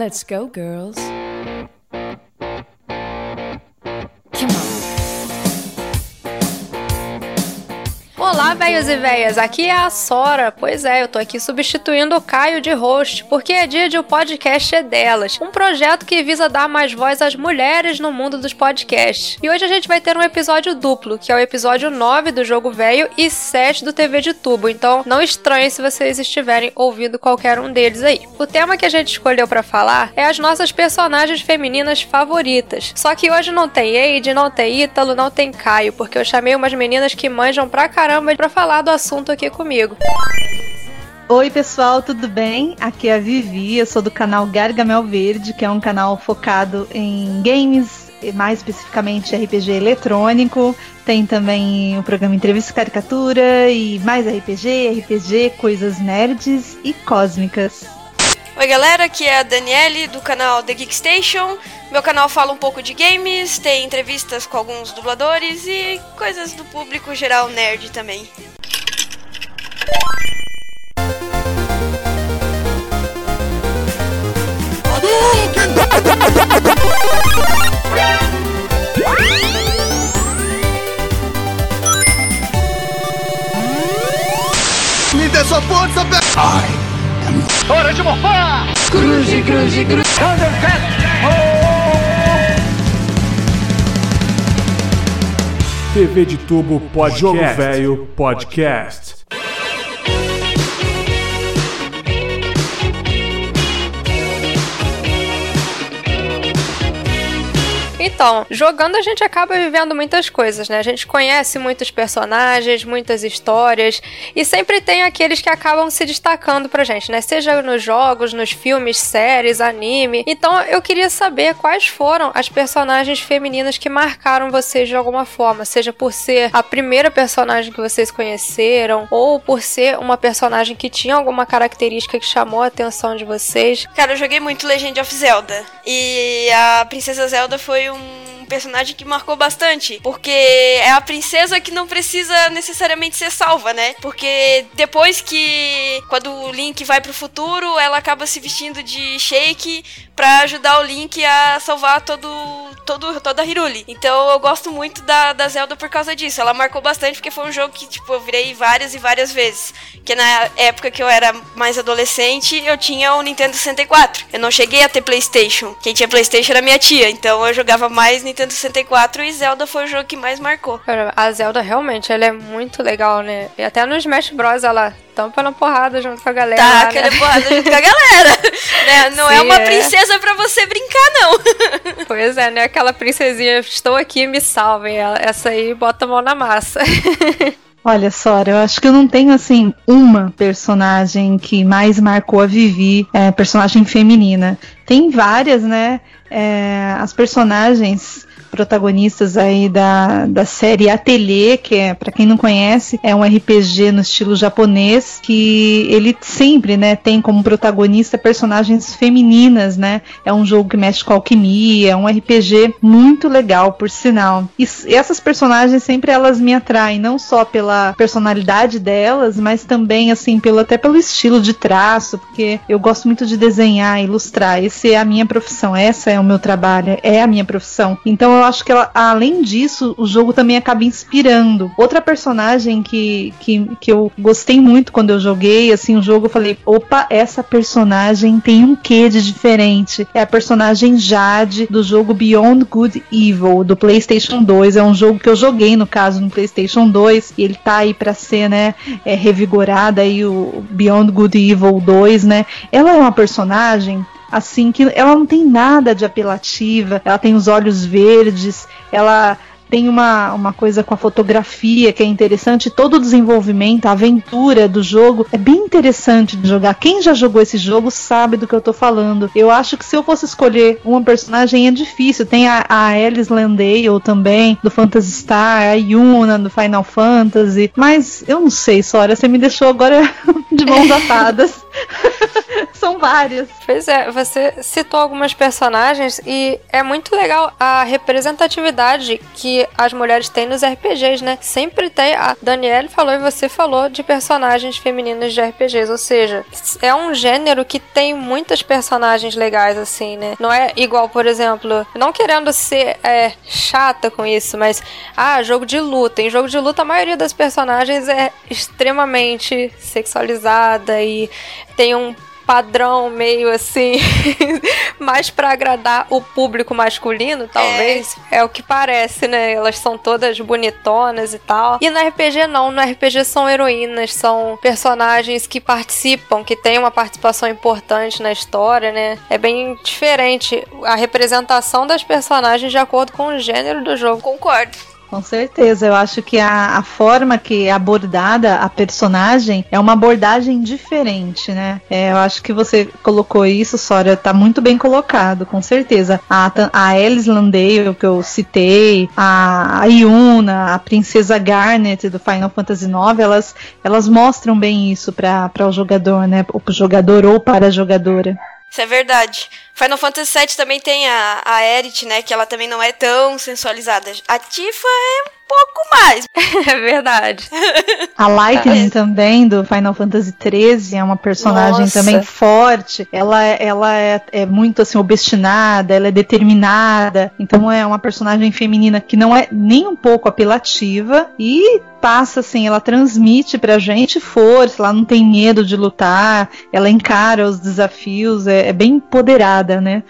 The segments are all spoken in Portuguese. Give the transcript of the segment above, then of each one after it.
Let's go, girls. Olá, velhos e velhas, aqui é a Sora. Pois é, eu tô aqui substituindo o Caio de host, porque é dia de o podcast é delas, um projeto que visa dar mais voz às mulheres no mundo dos podcasts. E hoje a gente vai ter um episódio duplo, que é o episódio 9 do Jogo Velho e 7 do TV de Tubo, então não estranhe se vocês estiverem ouvindo qualquer um deles aí. O tema que a gente escolheu para falar é as nossas personagens femininas favoritas. Só que hoje não tem Eide, não tem Ítalo, não tem Caio, porque eu chamei umas meninas que manjam pra caramba caramba para falar do assunto aqui comigo. Oi, pessoal, tudo bem? Aqui é a Vivi, eu sou do canal Gargamel Verde, que é um canal focado em games, mais especificamente RPG eletrônico. Tem também o programa Entrevista Caricatura e mais RPG, RPG, coisas nerds e cósmicas. Oi, galera, aqui é a Daniele do canal The Geek Station. Meu canal fala um pouco de games, tem entrevistas com alguns dubladores e coisas do público geral nerd também. Me dê sua força, Pe... Hora de morfar! Cruze, cruze, cruze. Thundercat! TV de Tubo Podcast. Jogo Velho Podcast. Então, jogando a gente acaba vivendo muitas coisas, né? A gente conhece muitos personagens, muitas histórias, e sempre tem aqueles que acabam se destacando pra gente, né? Seja nos jogos, nos filmes, séries, anime. Então, eu queria saber quais foram as personagens femininas que marcaram vocês de alguma forma, seja por ser a primeira personagem que vocês conheceram, ou por ser uma personagem que tinha alguma característica que chamou a atenção de vocês. Cara, eu joguei muito Legend of Zelda, e a Princesa Zelda foi um Yay! Personagem que marcou bastante, porque é a princesa que não precisa necessariamente ser salva, né? Porque depois que quando o Link vai pro futuro, ela acaba se vestindo de Shake para ajudar o Link a salvar todo, todo toda a Hiruli. Então eu gosto muito da, da Zelda por causa disso. Ela marcou bastante porque foi um jogo que tipo eu virei várias e várias vezes. Que na época que eu era mais adolescente, eu tinha o Nintendo 64. Eu não cheguei a ter PlayStation. Quem tinha PlayStation era minha tia, então eu jogava mais Nintendo Nintendo 64 e Zelda foi o jogo que mais marcou. A Zelda realmente, ela é muito legal, né? E até no Smash Bros ela tampa na porrada junto com a galera. Tá, aquela né? porrada junto com a galera. né? Não é Sim, é uma é. princesa para você brincar, não. pois é, né? Aquela princesinha, estou aqui, me salvem. Essa aí bota a mão na massa. Olha, Sora, eu acho que eu não tenho assim uma personagem que mais marcou a Vivi, é, personagem feminina. Tem várias, né? É, as personagens protagonistas aí da, da série Atelier, que é, para quem não conhece, é um RPG no estilo japonês, que ele sempre, né, tem como protagonista personagens femininas, né? É um jogo que mexe com alquimia, é um RPG muito legal, por sinal. E essas personagens sempre elas me atraem, não só pela personalidade delas, mas também assim, pelo até pelo estilo de traço, porque eu gosto muito de desenhar, ilustrar. Esse é a minha profissão, essa é o meu trabalho, é a minha profissão. Então eu acho que ela, além disso, o jogo também acaba inspirando. Outra personagem que, que, que eu gostei muito quando eu joguei, assim, o jogo, eu falei, opa, essa personagem tem um quê de diferente. É a personagem Jade do jogo Beyond Good Evil, do PlayStation 2. É um jogo que eu joguei, no caso, no PlayStation 2, e ele tá aí pra ser, né, é, revigorada aí o Beyond Good Evil 2, né? Ela é uma personagem assim, que ela não tem nada de apelativa, ela tem os olhos verdes, ela tem uma, uma coisa com a fotografia que é interessante, todo o desenvolvimento, a aventura do jogo é bem interessante de jogar. Quem já jogou esse jogo sabe do que eu tô falando. Eu acho que se eu fosse escolher uma personagem é difícil. Tem a, a Alice Landale também, do Phantasy Star, a Yuna do Final Fantasy, mas eu não sei, Sora, você me deixou agora de mãos atadas. São várias. Pois é, você citou algumas personagens e é muito legal a representatividade que as mulheres têm nos RPGs, né? Sempre tem. A Danielle falou e você falou de personagens femininas de RPGs, ou seja, é um gênero que tem muitas personagens legais, assim, né? Não é igual, por exemplo, não querendo ser é, chata com isso, mas ah, jogo de luta. Em jogo de luta, a maioria das personagens é extremamente sexualizada e tem um padrão meio assim, mais para agradar o público masculino, talvez. É. é. o que parece, né? Elas são todas bonitonas e tal. E no RPG não, no RPG são heroínas, são personagens que participam, que têm uma participação importante na história, né? É bem diferente a representação das personagens de acordo com o gênero do jogo. Concordo. Com certeza, eu acho que a, a, forma que é abordada a personagem é uma abordagem diferente, né? É, eu acho que você colocou isso, Sora, tá muito bem colocado, com certeza. A, a Alice Landale, que eu citei, a, a Yuna, a Princesa Garnet do Final Fantasy IX, elas, elas mostram bem isso para o jogador, né? O jogador ou para a jogadora. Isso é verdade. Final Fantasy VII também tem a, a Aerith, né? Que ela também não é tão sensualizada. A Tifa é pouco mais. é verdade. A Lightning é. também, do Final Fantasy XIII, é uma personagem Nossa. também forte. Ela, ela é, é, muito assim, obstinada, ela é determinada. Então é uma personagem feminina que não é nem um pouco apelativa e passa assim, ela transmite pra gente força, ela não tem medo de lutar, ela encara os desafios, é, é bem empoderada, né?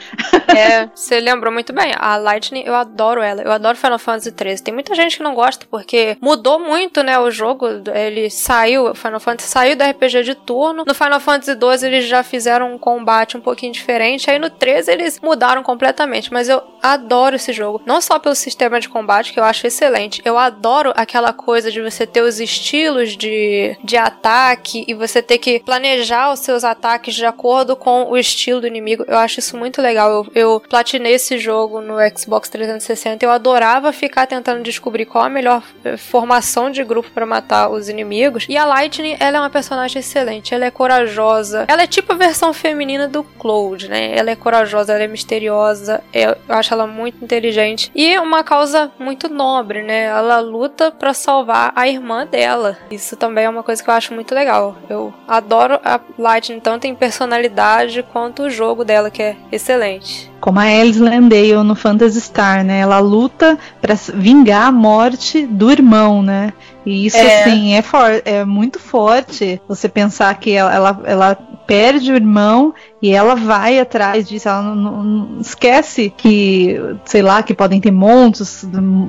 é, você lembrou muito bem. A Lightning, eu adoro ela. Eu adoro Final Fantasy XIII. Tem muita gente que não gosta porque mudou muito, né, o jogo. Ele saiu, o Final Fantasy saiu do RPG de turno. No Final Fantasy XII eles já fizeram um combate um pouquinho diferente. Aí no 13 eles mudaram completamente. Mas eu adoro esse jogo. Não só pelo sistema de combate, que eu acho excelente. Eu adoro aquela coisa de você ter os estilos de, de ataque e você ter que planejar os seus ataques de acordo com o estilo do inimigo. Eu acho isso muito legal. Eu, eu platinei esse jogo no Xbox 360. Eu adorava ficar tentando descobrir qual a melhor eh, formação de grupo para matar os inimigos. E a Lightning, ela é uma personagem excelente. Ela é corajosa. Ela é tipo a versão feminina do Cloud, né? Ela é corajosa, ela é misteriosa. Eu acho ela muito inteligente. E uma causa muito nobre, né? Ela luta para salvar a irmã dela. Isso também é uma coisa que eu acho muito legal. Eu adoro a Lightning tanto em personalidade quanto o jogo dela, que é excelente como a Alice Landale no Phantasy Star, né? Ela luta para vingar a morte do irmão, né? E isso, é. assim, é, for é muito forte. Você pensar que ela, ela, ela perde o irmão e ela vai atrás disso. Ela não, não, esquece que, sei lá, que podem ter monstros,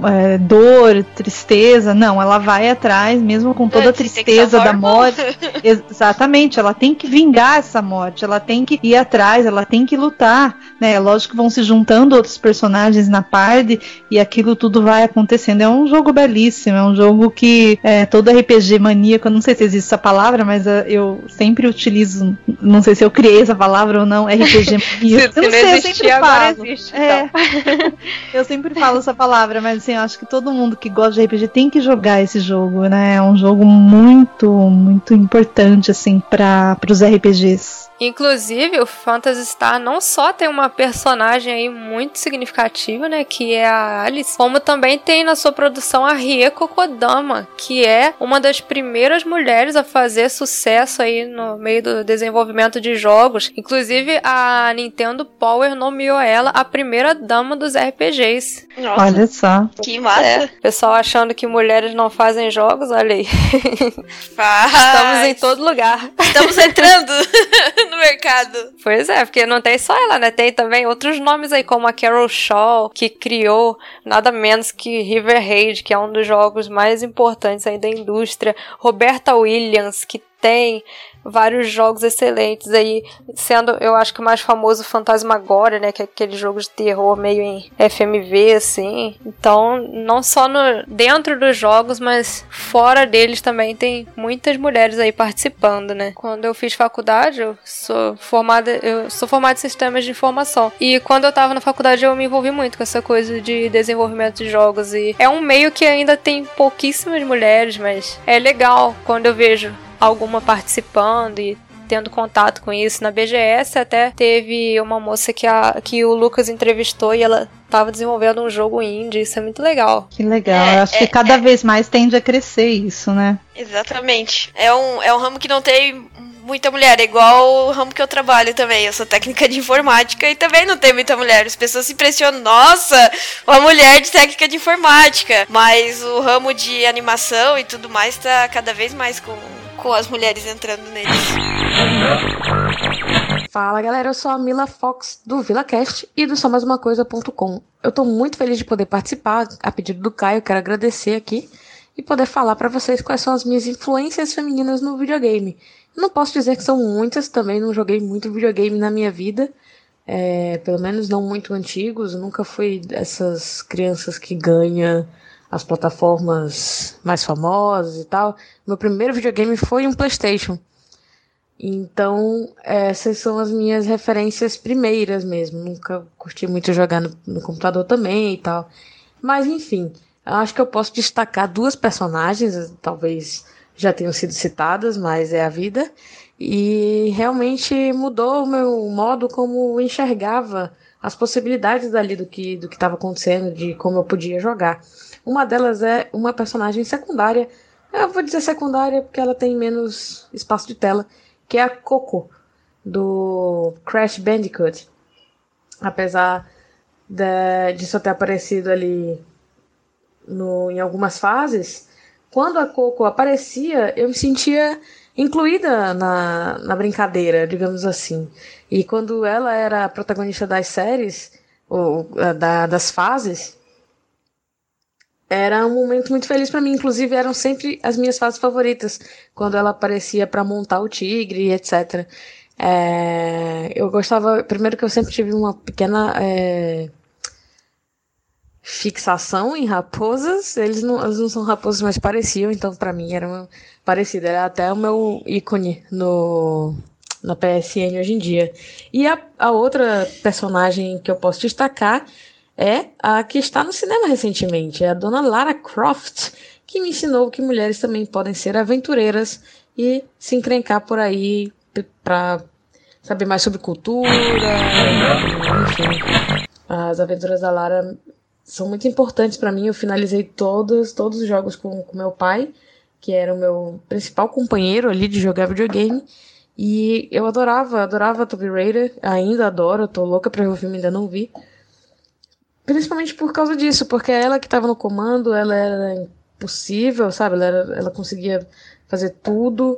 é, dor, tristeza. Não, ela vai atrás, mesmo com toda a tristeza da morte. Exatamente, ela tem que vingar essa morte. Ela tem que ir atrás, ela tem que lutar. Né? Lógico que vão se juntando outros personagens na parte e aquilo tudo vai acontecendo. É um jogo belíssimo, é um jogo que é, todo RPG maníaco, eu não sei se existe essa palavra, mas uh, eu sempre utilizo, não sei se eu criei essa palavra ou não, RPG maníaco. eu não sei, eu sempre falo. Existe, é, então. eu sempre falo essa palavra, mas assim, eu acho que todo mundo que gosta de RPG tem que jogar esse jogo, né? É um jogo muito, muito importante, assim, para os RPGs. Inclusive, o Phantasy Star não só tem uma personagem aí muito significativa, né, que é a Alice, como também tem na sua produção a Rieko Kodama, que é uma das primeiras mulheres a fazer sucesso aí no meio do desenvolvimento de jogos. Inclusive, a Nintendo Power nomeou ela a primeira dama dos RPGs. Nossa, olha só. Que massa. É, pessoal achando que mulheres não fazem jogos, olha aí. Estamos em todo lugar. Estamos entrando no mercado. Pois é, porque não tem só ela, né? Tem também outros nomes aí, como a Carol Shaw, que criou nada menos que River Raid, que é um dos jogos mais importantes aí da indústria. Roberta Williams, que tem vários jogos excelentes aí, sendo eu acho que o mais famoso Fantasmagoria, né, que é aquele jogo de terror meio em FMV assim. Então, não só no dentro dos jogos, mas fora deles também tem muitas mulheres aí participando, né? Quando eu fiz faculdade, eu sou formada, eu sou formada em sistemas de informação. E quando eu tava na faculdade, eu me envolvi muito com essa coisa de desenvolvimento de jogos e é um meio que ainda tem pouquíssimas mulheres, mas é legal quando eu vejo alguma participando e tendo contato com isso na BGS. Até teve uma moça que, a, que o Lucas entrevistou e ela estava desenvolvendo um jogo indie. Isso é muito legal. Que legal. É, Eu acho é, que cada é... vez mais tende a crescer isso, né? Exatamente. É um, é um ramo que não tem muita mulher, é igual o ramo que eu trabalho também. Eu sou técnica de informática e também não tem muita mulher. As pessoas se impressionam, nossa, uma mulher de técnica de informática. Mas o ramo de animação e tudo mais tá cada vez mais com, com as mulheres entrando neles. Fala galera, eu sou a Mila Fox do VilaCast e do SóMaisUmaCoisa.com. Eu tô muito feliz de poder participar, a pedido do Caio, quero agradecer aqui e poder falar para vocês quais são as minhas influências femininas no videogame. Não posso dizer que são muitas, também não joguei muito videogame na minha vida. É, pelo menos não muito antigos. Nunca fui dessas crianças que ganha as plataformas mais famosas e tal. Meu primeiro videogame foi um PlayStation. Então, essas são as minhas referências primeiras mesmo. Nunca curti muito jogar no, no computador também e tal. Mas, enfim, acho que eu posso destacar duas personagens, talvez já tenham sido citadas, mas é a vida. E realmente mudou o meu modo como enxergava as possibilidades dali do que do que estava acontecendo, de como eu podia jogar. Uma delas é uma personagem secundária. Eu vou dizer secundária porque ela tem menos espaço de tela, que é a Coco do Crash Bandicoot. Apesar de, de só ter aparecido ali no, em algumas fases, quando a Coco aparecia, eu me sentia incluída na, na brincadeira, digamos assim. E quando ela era a protagonista das séries, ou da, das fases, era um momento muito feliz para mim. Inclusive, eram sempre as minhas fases favoritas, quando ela aparecia para montar o tigre, etc. É, eu gostava, primeiro que eu sempre tive uma pequena. É, fixação em raposas. Eles não, eles não são raposas, mas pareciam, então para mim era parecido. Era até o meu ícone no na PSN hoje em dia. E a, a outra personagem que eu posso destacar é a que está no cinema recentemente, é a dona Lara Croft, que me ensinou que mulheres também podem ser aventureiras e se encrencar por aí para saber mais sobre cultura, enfim. As aventuras da Lara são muito importantes para mim. Eu finalizei todos, todos os jogos com, com meu pai, que era o meu principal companheiro ali de jogar videogame. E eu adorava, adorava Tomb Raider, ainda adoro, tô louca pra ver o filme, ainda não vi. Principalmente por causa disso, porque ela que tava no comando, ela era impossível, sabe? Ela, era, ela conseguia fazer tudo,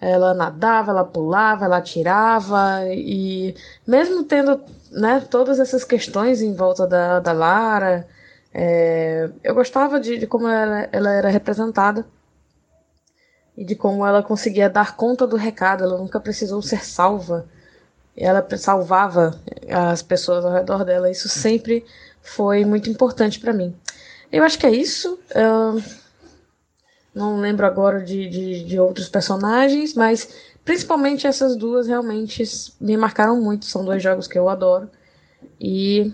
ela nadava, ela pulava, ela atirava, e mesmo tendo né, todas essas questões em volta da, da Lara. É, eu gostava de, de como ela, ela, era representada e de como ela conseguia dar conta do recado. Ela nunca precisou ser salva. Ela salvava as pessoas ao redor dela. Isso sempre foi muito importante para mim. Eu acho que é isso. Não lembro agora de, de, de outros personagens, mas Principalmente essas duas realmente me marcaram muito. São dois jogos que eu adoro. E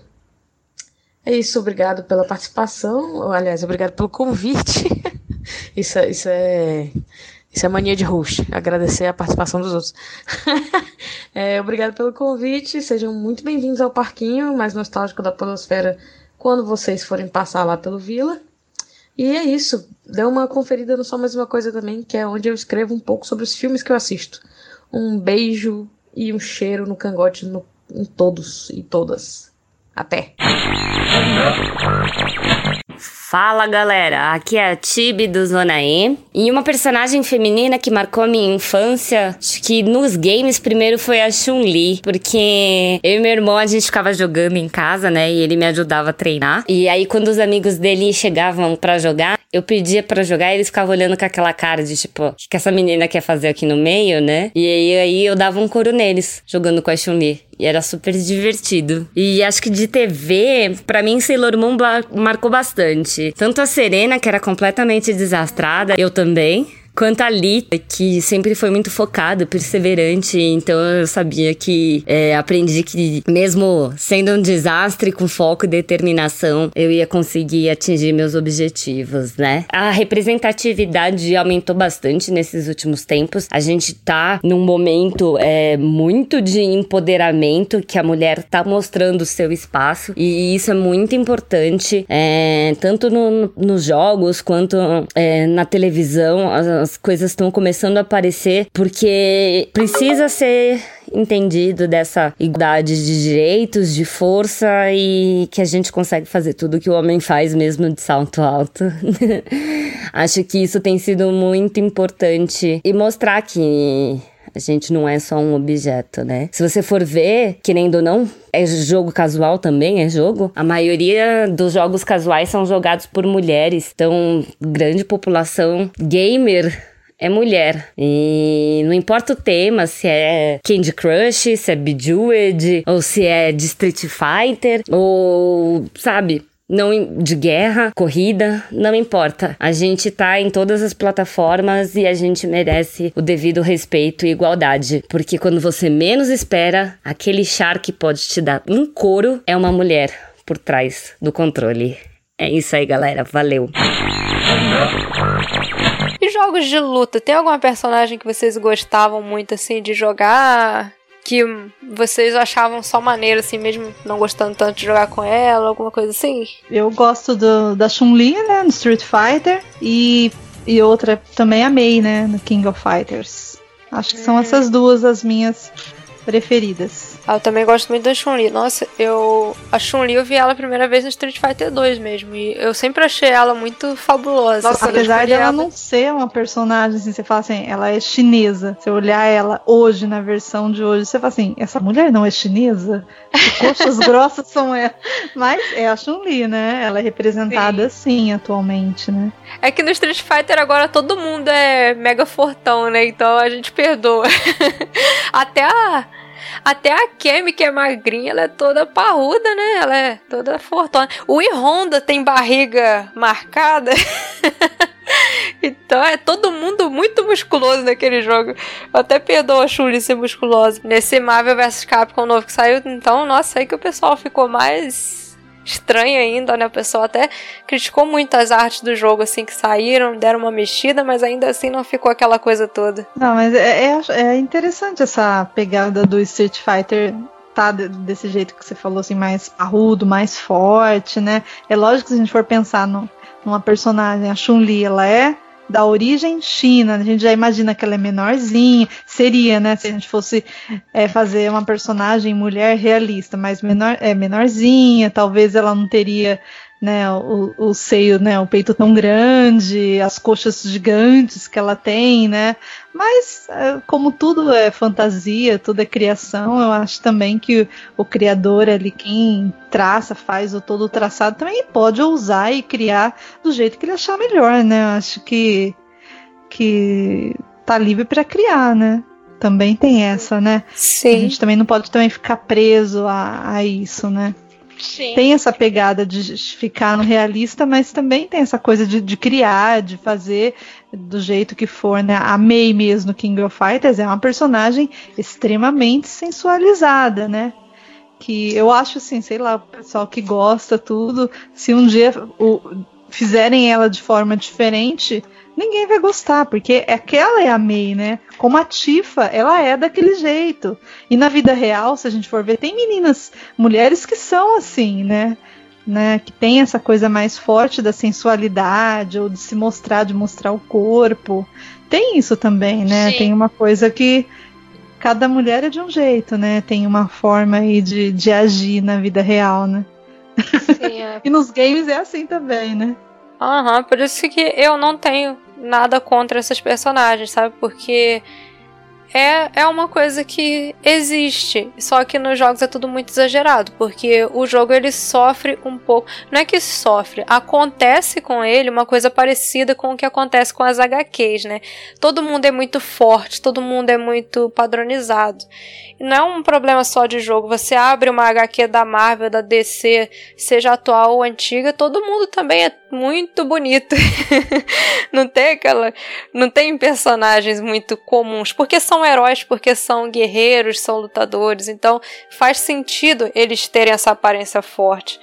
é isso. Obrigado pela participação. Aliás, obrigado pelo convite. isso, isso é. Isso é mania de host, agradecer a participação dos outros. é, obrigado pelo convite, sejam muito bem-vindos ao parquinho mais nostálgico da Podosfera quando vocês forem passar lá pelo Vila. E é isso. Dê uma conferida no Só Mais Uma Coisa também, que é onde eu escrevo um pouco sobre os filmes que eu assisto. Um beijo e um cheiro no cangote no, em todos e todas. Até! Fala galera, aqui é a Tibi do Zona E. E uma personagem feminina que marcou minha infância, acho que nos games primeiro foi a Chun-Li, porque eu e meu irmão a gente ficava jogando em casa, né? E ele me ajudava a treinar. E aí quando os amigos dele chegavam para jogar, eu pedia para jogar e eles ficavam olhando com aquela cara de tipo, o que essa menina quer fazer aqui no meio, né? E aí, aí eu dava um coro neles, jogando com a Chun-Li. E era super divertido. E acho que de TV, para mim, Sailor Moon marcou bastante. Tanto a Serena, que era completamente desastrada, eu também quanto a Lita, que sempre foi muito focada, perseverante, então eu sabia que é, aprendi que mesmo sendo um desastre com foco e determinação, eu ia conseguir atingir meus objetivos, né? A representatividade aumentou bastante nesses últimos tempos. A gente tá num momento é, muito de empoderamento que a mulher tá mostrando o seu espaço e isso é muito importante, é, tanto no, nos jogos quanto é, na televisão. As, as coisas estão começando a aparecer porque precisa ser entendido dessa igualdade de direitos, de força e que a gente consegue fazer tudo que o homem faz mesmo de salto alto. Acho que isso tem sido muito importante e mostrar que a gente não é só um objeto, né? Se você for ver, querendo ou não, é jogo casual também, é jogo. A maioria dos jogos casuais são jogados por mulheres. Então, grande população gamer é mulher. E não importa o tema, se é Candy Crush, se é Bejeweled, ou se é de Street Fighter, ou, sabe, não de guerra, corrida, não importa. A gente tá em todas as plataformas e a gente merece o devido respeito e igualdade, porque quando você menos espera, aquele char que pode te dar um couro é uma mulher por trás do controle. É isso aí, galera. Valeu. E jogos de luta, tem alguma personagem que vocês gostavam muito assim de jogar? Que vocês achavam só maneiro, assim, mesmo não gostando tanto de jogar com ela, alguma coisa assim? Eu gosto do, da Chun-Li, né, no Street Fighter, e, e outra também amei, né, no King of Fighters. Acho que são hum. essas duas as minhas preferidas. Ah, eu também gosto muito da Chun-Li. Nossa, eu. A Chun-Li eu vi ela a primeira vez no Street Fighter 2 mesmo. E eu sempre achei ela muito fabulosa. Nossa, apesar de ela não ser uma personagem, assim, você fala assim, ela é chinesa. Você olhar ela hoje, na versão de hoje, você fala assim, essa mulher não é chinesa? Que coxas grossas são ela. Mas é a Chun-Li, né? Ela é representada sim. assim atualmente, né? É que no Street Fighter agora todo mundo é mega fortão, né? Então a gente perdoa. Até a até a Kemi, que é magrinha, ela é toda parruda, né? Ela é toda fortona. O I Honda tem barriga marcada. então é todo mundo muito musculoso naquele jogo. Eu até perdoo a Shuri ser musculosa. Nesse Marvel vs Capcom novo que saiu, então, nossa, aí que o pessoal ficou mais estranho ainda, né? O pessoal até criticou muito as artes do jogo, assim, que saíram, deram uma mexida, mas ainda assim não ficou aquela coisa toda. Não, mas é, é, é interessante essa pegada do Street Fighter tá desse jeito que você falou, assim, mais arrudo, mais forte, né? É lógico que se a gente for pensar no, numa personagem, a Chun-Li, ela é da origem China. A gente já imagina que ela é menorzinha. Seria, né? Se a gente fosse é, fazer uma personagem mulher realista, mas menor, é, menorzinha, talvez ela não teria né, o, o seio, né, o peito tão grande, as coxas gigantes que ela tem, né? Mas é, como tudo é fantasia, tudo é criação, eu acho também que o, o criador ali, quem traça, faz o todo o traçado, também pode ousar e criar do jeito que ele achar melhor, né? Eu acho que que tá livre para criar, né? Também tem essa, né? Sim. A gente também não pode também ficar preso a, a isso, né? Sim. Tem essa pegada de ficar no realista, mas também tem essa coisa de, de, criar, de fazer do jeito que for, né? A May mesmo King of Fighters é uma personagem extremamente sensualizada, né? Que eu acho assim, sei lá, o pessoal que gosta tudo, se um dia o, fizerem ela de forma diferente, ninguém vai gostar, porque aquela é a May, né? Como a Tifa, ela é daquele jeito. E na vida real, se a gente for ver, tem meninas, mulheres que são assim, né? Né, que tem essa coisa mais forte da sensualidade ou de se mostrar, de mostrar o corpo. Tem isso também, né? Sim. Tem uma coisa que cada mulher é de um jeito, né? Tem uma forma aí de, de agir na vida real, né? Sim, é. e nos games é assim também, né? Aham, uhum, por isso que eu não tenho nada contra essas personagens, sabe? Porque é, é uma coisa que existe, só que nos jogos é tudo muito exagerado, porque o jogo ele sofre um pouco, não é que sofre, acontece com ele uma coisa parecida com o que acontece com as HQs, né? Todo mundo é muito forte, todo mundo é muito padronizado. Não é um problema só de jogo, você abre uma HQ da Marvel, da DC, seja atual ou antiga, todo mundo também é muito bonito. não tem aquela, não tem personagens muito comuns, porque são heróis, porque são guerreiros, são lutadores, então faz sentido eles terem essa aparência forte.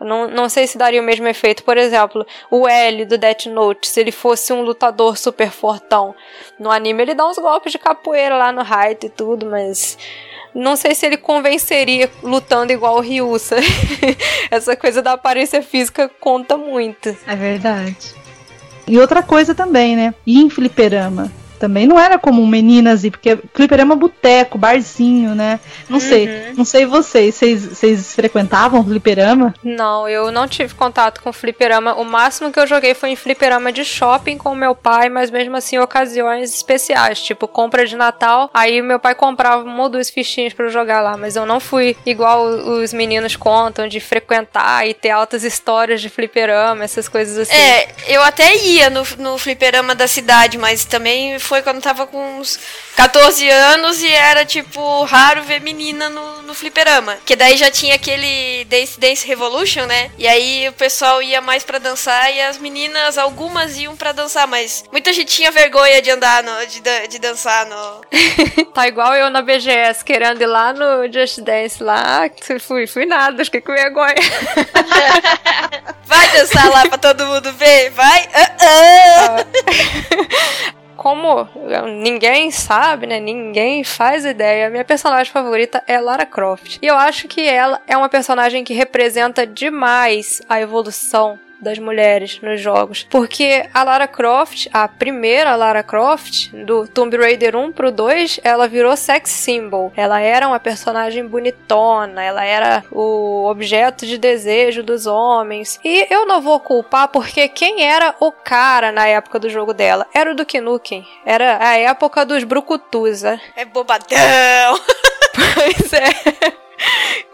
Não, não sei se daria o mesmo efeito. Por exemplo, o L do Death Note, se ele fosse um lutador super fortão. No anime ele dá uns golpes de capoeira lá no Raito e tudo, mas não sei se ele convenceria lutando igual o Ryusa. Essa coisa da aparência física conta muito. É verdade. E outra coisa também, né? E em fliperama? Também não era comum meninas ir, porque fliperama boteco, barzinho, né? Não uhum. sei, não sei vocês, vocês, vocês frequentavam fliperama? Não, eu não tive contato com fliperama. O máximo que eu joguei foi em fliperama de shopping com meu pai, mas mesmo assim ocasiões especiais, tipo compra de Natal. Aí meu pai comprava uma ou duas fichinhas para jogar lá, mas eu não fui igual os meninos contam de frequentar e ter altas histórias de fliperama, essas coisas assim. É, eu até ia no, no fliperama da cidade, mas também foi quando tava com uns 14 anos e era, tipo, raro ver menina no, no fliperama. Que daí já tinha aquele Dance Dance Revolution, né? E aí o pessoal ia mais para dançar e as meninas, algumas iam para dançar, mas muita gente tinha vergonha de andar, no, de, de dançar no. tá igual eu na BGS, querendo ir lá no Just Dance lá. Fui, fui nada, fiquei com vergonha. vai dançar lá pra todo mundo ver, vai. Uh -uh como ninguém sabe, né? Ninguém faz ideia. Minha personagem favorita é Lara Croft. E eu acho que ela é uma personagem que representa demais a evolução das mulheres nos jogos. Porque a Lara Croft, a primeira Lara Croft, do Tomb Raider 1 pro 2, ela virou sex symbol. Ela era uma personagem bonitona, ela era o objeto de desejo dos homens. E eu não vou culpar porque quem era o cara na época do jogo dela? Era o Duke Nukem. Era a época dos brucutus, né? É bobadão! pois é.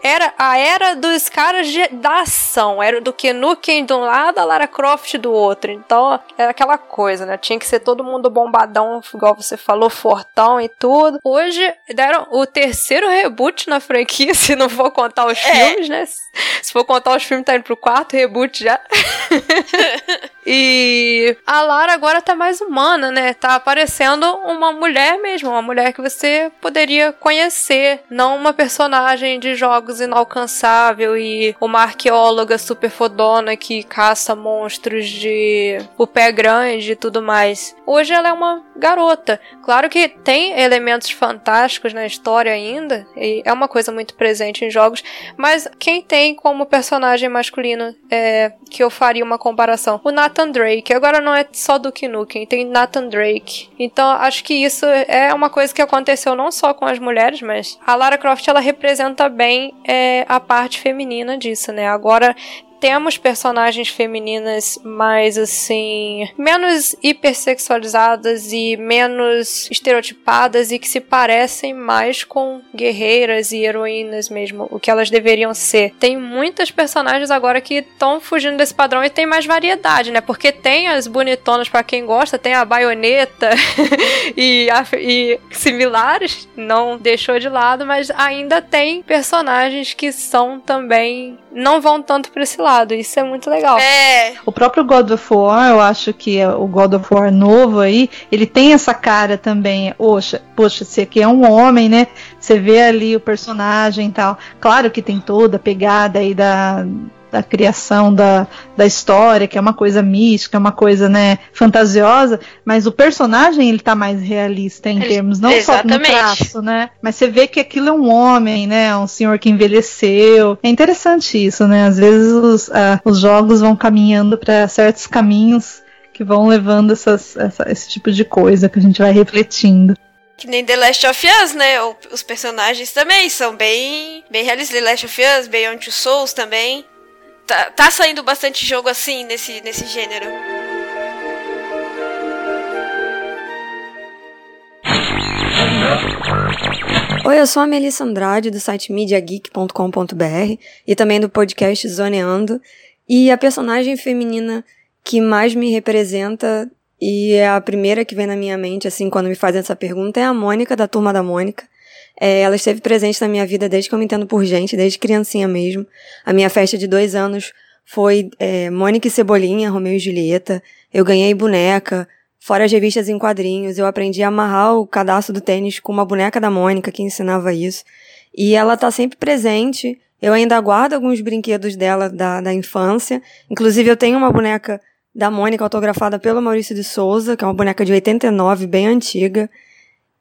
Era a era dos caras de, da ação. Era do que Nukem de um lado, a Lara Croft do outro. Então, era aquela coisa, né? Tinha que ser todo mundo bombadão, igual você falou, fortão e tudo. Hoje, deram o terceiro reboot na franquia, se não for contar os é. filmes, né? Se for contar os filmes, tá indo pro quarto reboot já. e a Lara agora tá mais humana, né? Tá aparecendo uma mulher mesmo, uma mulher que você poderia conhecer, não uma personagem de jogos inalcançável e uma arqueóloga super fodona que caça monstros de o pé grande e tudo mais. Hoje ela é uma garota. Claro que tem elementos fantásticos na história ainda, e é uma coisa muito presente em jogos, mas quem tem como personagem masculino é, que eu faria uma comparação? O Nathan Drake. Agora não é só do Nukem, tem Nathan Drake. Então acho que isso é uma coisa que aconteceu não só com as mulheres, mas a Lara Croft ela representa bem é, a parte feminina disso, né? Agora temos personagens femininas mais assim, menos hipersexualizadas e menos estereotipadas e que se parecem mais com guerreiras e heroínas mesmo, o que elas deveriam ser. Tem muitas personagens agora que estão fugindo desse padrão e tem mais variedade, né? Porque tem as bonitonas para quem gosta, tem a baioneta e, a, e similares, não deixou de lado, mas ainda tem personagens que são também não vão tanto para esse lado. Isso é muito legal. É. O próprio God of War, eu acho que é o God of War novo aí, ele tem essa cara também. Poxa, poxa, esse aqui é um homem, né? Você vê ali o personagem e tal. Claro que tem toda a pegada aí da da criação da, da história, que é uma coisa mística, é uma coisa, né, fantasiosa, mas o personagem ele tá mais realista em termos não Exatamente. só no traço, né? Mas você vê que aquilo é um homem, né? Um senhor que envelheceu. É interessante isso, né? Às vezes os, uh, os jogos vão caminhando para certos caminhos que vão levando essas, essa, esse tipo de coisa que a gente vai refletindo. Que nem The Last of Us, né? Os personagens também são bem, bem realistas. The Last of Us, Beyond Two Souls também tá, tá saindo bastante jogo assim nesse, nesse gênero. Oi, eu sou a Melissa Andrade, do site MediaGeek.com.br e também do podcast Zoneando. E a personagem feminina que mais me representa e é a primeira que vem na minha mente, assim, quando me fazem essa pergunta, é a Mônica, da Turma da Mônica. É, ela esteve presente na minha vida desde que eu me entendo por gente, desde criancinha mesmo. A minha festa de dois anos foi é, Mônica e Cebolinha, Romeu e Julieta. Eu ganhei boneca, fora as revistas em quadrinhos. Eu aprendi a amarrar o cadastro do tênis com uma boneca da Mônica que ensinava isso. E ela tá sempre presente. Eu ainda guardo alguns brinquedos dela da, da infância. Inclusive, eu tenho uma boneca da Mônica autografada pelo Maurício de Souza, que é uma boneca de 89, bem antiga.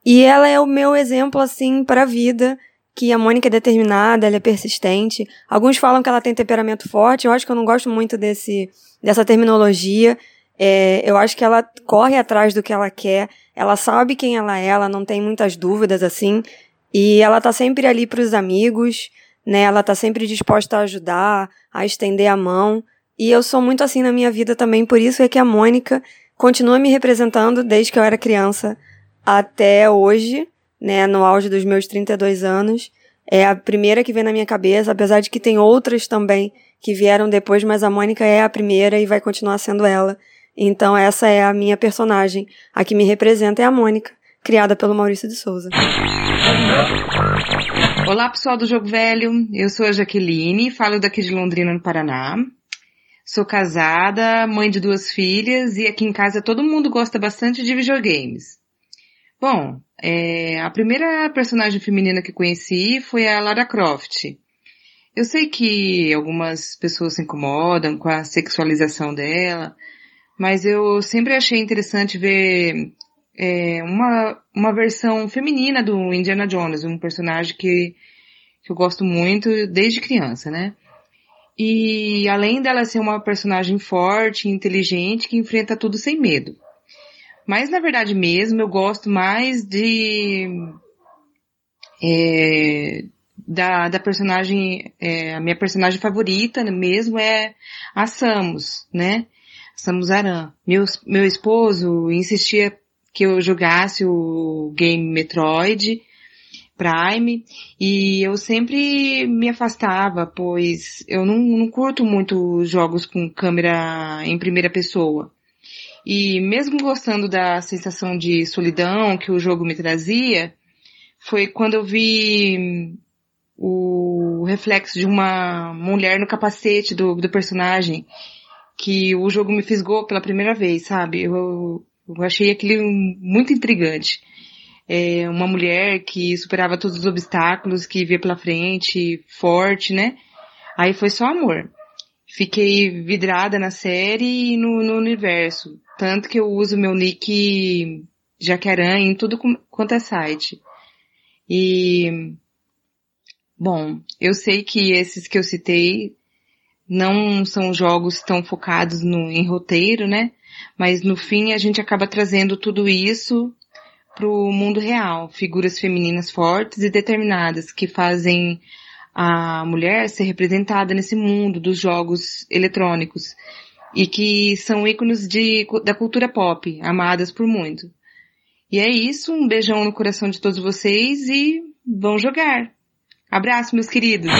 E ela é o meu exemplo, assim, para a vida, que a Mônica é determinada, ela é persistente. Alguns falam que ela tem temperamento forte, eu acho que eu não gosto muito desse, dessa terminologia. É, eu acho que ela corre atrás do que ela quer, ela sabe quem ela é, ela não tem muitas dúvidas, assim, e ela tá sempre ali para os amigos, né? Ela tá sempre disposta a ajudar, a estender a mão. E eu sou muito assim na minha vida também, por isso é que a Mônica continua me representando desde que eu era criança até hoje, né, no auge dos meus 32 anos. É a primeira que vem na minha cabeça, apesar de que tem outras também que vieram depois, mas a Mônica é a primeira e vai continuar sendo ela. Então essa é a minha personagem. A que me representa é a Mônica, criada pelo Maurício de Souza. Olá pessoal do Jogo Velho, eu sou a Jaqueline, falo daqui de Londrina, no Paraná. Sou casada, mãe de duas filhas e aqui em casa todo mundo gosta bastante de videogames. Bom, é, a primeira personagem feminina que conheci foi a Lara Croft. Eu sei que algumas pessoas se incomodam com a sexualização dela, mas eu sempre achei interessante ver é, uma, uma versão feminina do Indiana Jones, um personagem que, que eu gosto muito desde criança, né? E além dela ser uma personagem forte, inteligente, que enfrenta tudo sem medo. Mas na verdade mesmo eu gosto mais de é, da, da personagem, é, a minha personagem favorita mesmo é a Samus, né? Samus Aran. Meu, meu esposo insistia que eu jogasse o game Metroid Prime e eu sempre me afastava, pois eu não, não curto muito jogos com câmera em primeira pessoa. E mesmo gostando da sensação de solidão que o jogo me trazia, foi quando eu vi o reflexo de uma mulher no capacete do, do personagem que o jogo me fisgou pela primeira vez, sabe? Eu, eu achei aquilo muito intrigante. É uma mulher que superava todos os obstáculos, que via pela frente, forte, né? Aí foi só amor. Fiquei vidrada na série e no, no universo. Tanto que eu uso meu nick Jaqueran em tudo quanto é site. E, bom, eu sei que esses que eu citei não são jogos tão focados no, em roteiro, né? Mas no fim a gente acaba trazendo tudo isso pro mundo real. Figuras femininas fortes e determinadas que fazem a mulher ser representada nesse mundo dos jogos eletrônicos e que são ícones de, da cultura pop, amadas por muito. E é isso, um beijão no coração de todos vocês e vão jogar. Abraço, meus queridos!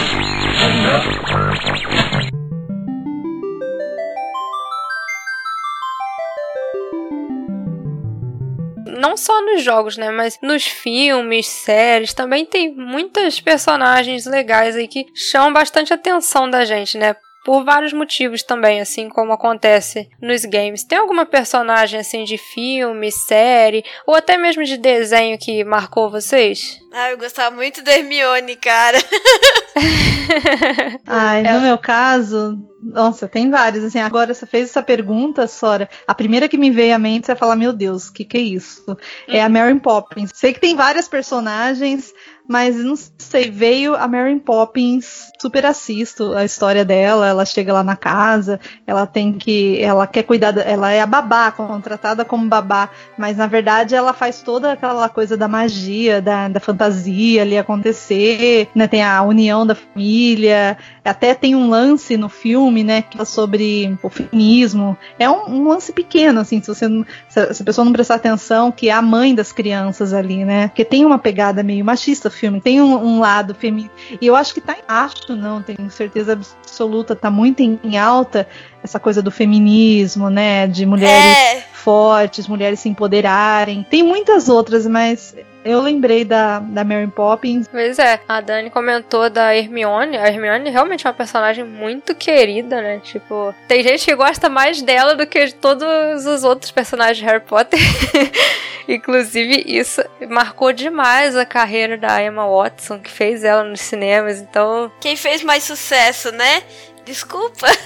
não só nos jogos, né, mas nos filmes, séries, também tem muitas personagens legais aí que chamam bastante atenção da gente, né? Por vários motivos também, assim como acontece nos games. Tem alguma personagem assim de filme, série ou até mesmo de desenho que marcou vocês? Ah, eu gostava muito da Hermione, cara. Ai, no meu caso, nossa, tem vários. Assim, agora você fez essa pergunta, Sora. A primeira que me veio à mente é falar, meu Deus, o que, que é isso? É a Mary Poppins. Sei que tem várias personagens, mas não sei, veio a Mary Poppins, super assisto a história dela, ela chega lá na casa, ela tem que, ela quer cuidar, da, ela é a babá, contratada como babá, mas na verdade ela faz toda aquela coisa da magia, da, da fantasia fantasia ali acontecer, né? Tem a união da família, até tem um lance no filme, né, que é sobre o feminismo. É um, um lance pequeno, assim, se você se, se a pessoa não prestar atenção, que é a mãe das crianças ali, né? Porque tem uma pegada meio machista o filme, tem um, um lado feminino. E eu acho que tá em acho, não, tenho certeza absoluta, tá muito em, em alta essa coisa do feminismo, né? De mulheres É. fortes, mulheres se empoderarem. Tem muitas outras, mas eu lembrei da, da Mary Poppins. Pois é, a Dani comentou da Hermione. A Hermione realmente é uma personagem muito querida, né? Tipo, tem gente que gosta mais dela do que de todos os outros personagens de Harry Potter. Inclusive, isso marcou demais a carreira da Emma Watson, que fez ela nos cinemas. Então, Quem fez mais sucesso, né? Desculpa.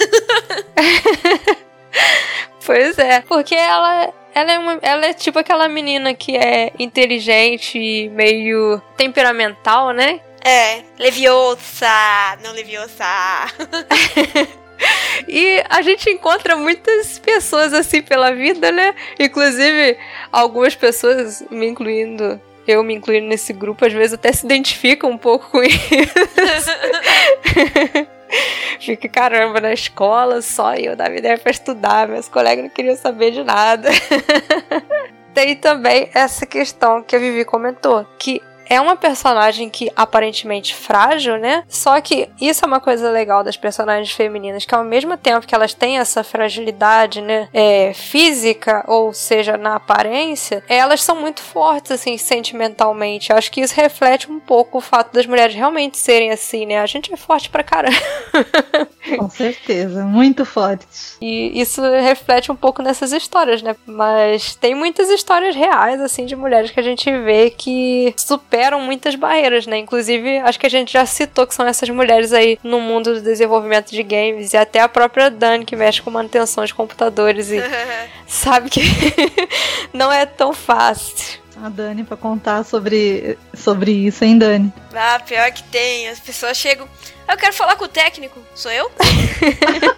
Pois é, porque ela, ela, é uma, ela é tipo aquela menina que é inteligente e meio temperamental, né? É, Leviosa, não Leviosa. E a gente encontra muitas pessoas assim pela vida, né? Inclusive, algumas pessoas, me incluindo, eu me incluindo nesse grupo, às vezes até se identificam um pouco com isso. Fica, caramba, na escola só eu dava ideia pra estudar, meus colegas não queriam saber de nada. Tem também essa questão que a Vivi comentou, que é uma personagem que aparentemente frágil, né? Só que isso é uma coisa legal das personagens femininas, que ao mesmo tempo que elas têm essa fragilidade, né, é, física, ou seja, na aparência, elas são muito fortes, assim, sentimentalmente. Eu acho que isso reflete um pouco o fato das mulheres realmente serem assim, né? A gente é forte pra caramba. Com certeza, muito fortes. E isso reflete um pouco nessas histórias, né? Mas tem muitas histórias reais, assim, de mulheres que a gente vê que superam muitas barreiras, né? Inclusive, acho que a gente já citou que são essas mulheres aí no mundo do desenvolvimento de games e até a própria Dani, que mexe com manutenção de computadores e sabe que não é tão fácil. A Dani pra contar sobre, sobre isso, hein, Dani? Ah, pior que tem. As pessoas chegam. Eu quero falar com o técnico. Sou eu?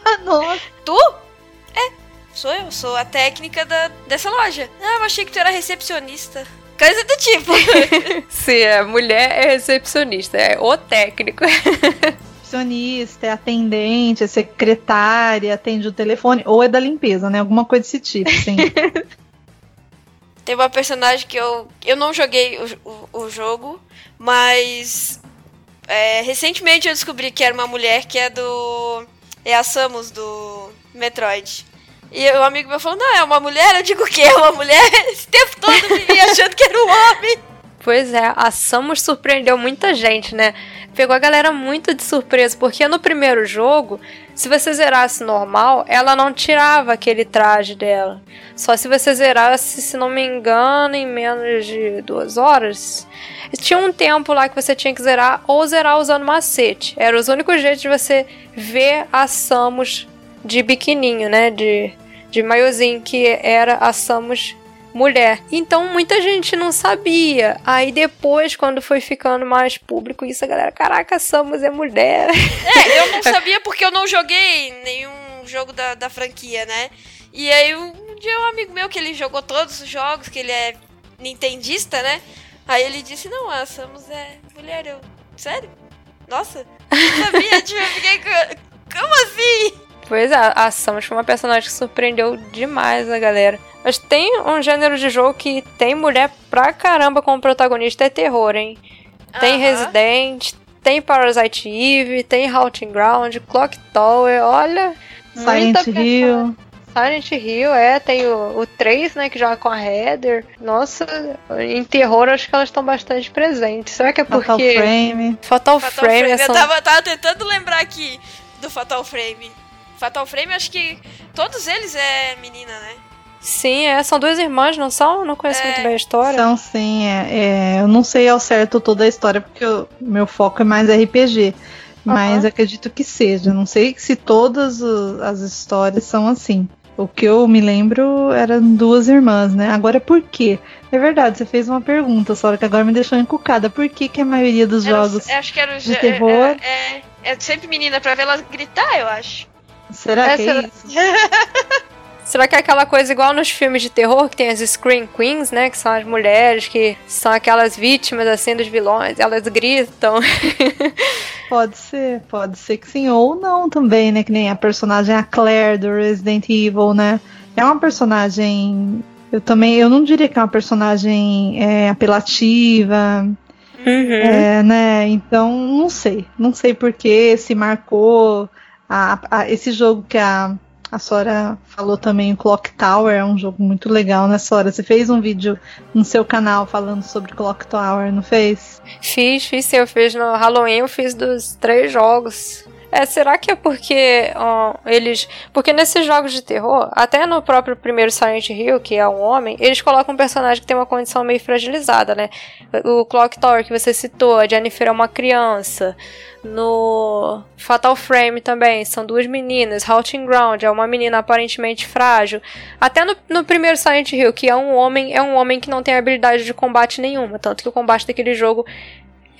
Ah, nossa. Tu? É, sou eu. Sou a técnica da, dessa loja. Ah, eu achei que tu era recepcionista. Coisa do tipo. Se é mulher, é recepcionista, é o técnico. Recepcionista, é atendente, é secretária, atende o telefone, ou é da limpeza, né? Alguma coisa desse tipo, sim. Tem uma personagem que eu. Eu não joguei o, o, o jogo, mas. é, recentemente eu descobri que era uma mulher que é do. É a Samus do Metroid. E o amigo meu falou: Não, é uma mulher? Eu digo o quê? É uma mulher? Esse tempo todo eu vivi achando que era um homem. Pois é, a Samus surpreendeu muita gente, né? Pegou a galera muito de surpresa, porque no primeiro jogo, se você zerasse normal, ela não tirava aquele traje dela. Só se você zerasse, se não me engano, em menos de duas horas. Tinha um tempo lá que você tinha que zerar ou zerar usando macete. Era os únicos jeitos de você ver a Samus de biquininho, né? De, de maiozinho, que era a Samus mulher. Então muita gente não sabia. Aí depois, quando foi ficando mais público isso, a galera, caraca, a Samus é mulher. É, eu não sabia porque eu não joguei nenhum jogo da, da franquia, né? E aí um dia um amigo meu que ele jogou todos os jogos, que ele é nintendista, né? Aí ele disse, não, a Samus é mulher. Eu, sério? Nossa, não sabia, tipo, eu fiquei, co- como assim? Pois é, a Samus foi uma personagem que surpreendeu demais a galera. Mas tem um gênero de jogo que tem mulher pra caramba como protagonista, é terror, hein? Tem Aham. Resident, tem Parasite Eve, tem Haunting Ground, Clock Tower, olha. Silent Hill. Silent Hill, é, tem o, o 3, né, que já é com a Heather. Nossa, em terror acho que elas estão bastante presentes. Será que é porque... Fatal Frame. Fatal, Fatal Frame, Frame. essa... Eu tava, tava tentando lembrar aqui do Fatal Frame. Fatal Frame, acho que todos eles é menina, né? Sim, é, são duas irmãs, não são? Não conheço É. muito bem a história. Então, sim, é, é, eu não sei ao certo toda a história, porque o meu foco é mais RPG. Mas Aham. acredito que seja. Não sei se todas as histórias são assim. O que eu me lembro eram duas irmãs, né? Agora por quê? É verdade, você fez uma pergunta, só que agora me deixou encucada. Por que, que a maioria dos Era- jogos. acho que era o de é- terror. É, é, é sempre menina pra ver ela gritar, eu acho. Será É, que é será- isso? Será que é aquela coisa igual nos filmes de terror, que tem as Scream Queens, né? Que são as mulheres que são aquelas vítimas, assim, dos vilões, elas gritam. pode ser, pode ser que sim, ou não também, né? Que nem a personagem a Claire do Resident Evil, né? É uma personagem. Eu também, eu não diria que é uma personagem é, apelativa, Uhum. É, né? Então, não sei. Não sei porque se marcou a, a, esse jogo que a, a Sora falou também, o Clock Tower, é um jogo muito legal, né, Sora? Você fez um vídeo no seu canal falando sobre Clock Tower, não fez? Fiz, fiz Eu fiz no Halloween, eu fiz dos três jogos. É, será que é porque ó, eles. Porque nesses jogos de terror, até no próprio primeiro Silent Hill, que é um homem, eles colocam um personagem que tem uma condição meio fragilizada, né? O Clock Tower que você citou, a Jennifer é uma criança. No Fatal Frame também, são duas meninas. Halting Ground é uma menina aparentemente frágil. Até no, no primeiro Silent Hill, que é um homem, é um homem que não tem habilidade de combate nenhuma. Tanto que o combate daquele jogo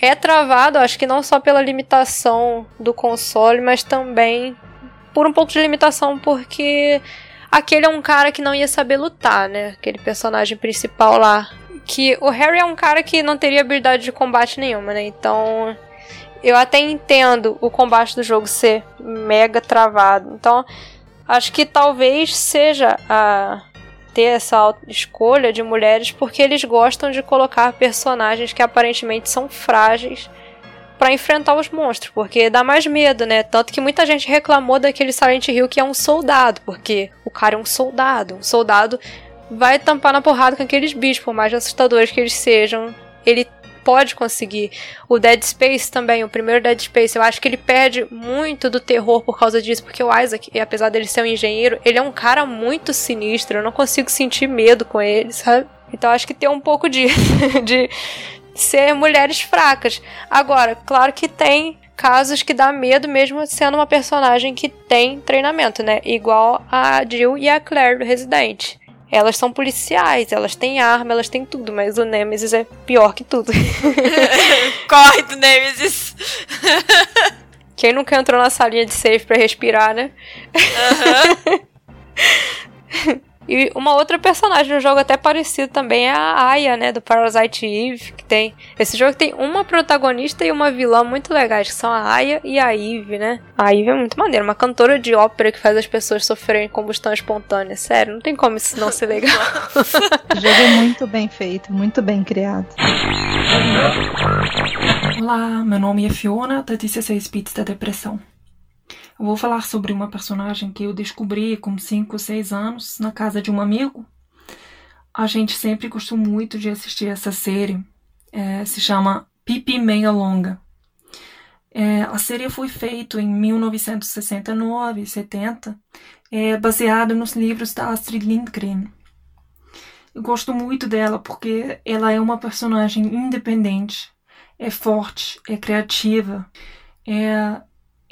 é travado, acho que não só pela limitação do console, mas também por um pouco de limitação, porque aquele é um cara que não ia saber lutar, né? Aquele personagem principal lá. Que o Harry é um cara que não teria habilidade de combate nenhuma, né? Então. Eu até entendo o combate do jogo ser mega travado. Então, acho que talvez seja a ter essa escolha de mulheres porque eles gostam de colocar personagens que aparentemente são frágeis para enfrentar os monstros, porque dá mais medo, né? Tanto que muita gente reclamou daquele Silent Hill que é um soldado, porque o cara é um soldado. Um soldado vai tampar na porrada com aqueles bichos, por mais assustadores que eles sejam. Ele pode conseguir. O Dead Space também, o primeiro Dead Space, eu acho que ele perde muito do terror por causa disso, porque o Isaac, apesar dele ser um engenheiro, ele é um cara muito sinistro, eu não consigo sentir medo com ele, sabe? Então acho que tem um pouco de, de ser mulheres fracas. Agora, claro que tem casos que dá medo mesmo sendo uma personagem que tem treinamento, né? Igual a Jill e a Claire do Resident. Elas são policiais, elas têm arma, elas têm tudo, mas o Nemesis é pior que tudo. Corre do Nemesis! Quem nunca entrou na salinha de safe para respirar, né? Aham. Uhum. E uma outra personagem no jogo até parecido também é a Aya, né, do Parasite Eve, que tem esse jogo tem uma protagonista e uma vilã muito legais, que são a Aya e a Eve, né? A Eve é muito maneira, uma cantora de ópera que faz as pessoas sofrerem combustão espontânea, sério, não tem como isso não ser legal. o jogo é muito bem feito, muito bem criado. Olá, meu nome é Fiona, da 16 Bits da Depressão. Vou falar sobre uma personagem que eu descobri com 5 ou 6 anos na casa de um amigo. A gente sempre gostou muito de assistir essa série. É, se chama Pipi Meia Longa. É, a série foi feita em 1969 e 70, é, baseada nos livros da Astrid Lindgren. Eu gosto muito dela porque ela é uma personagem independente, é forte, é criativa, é,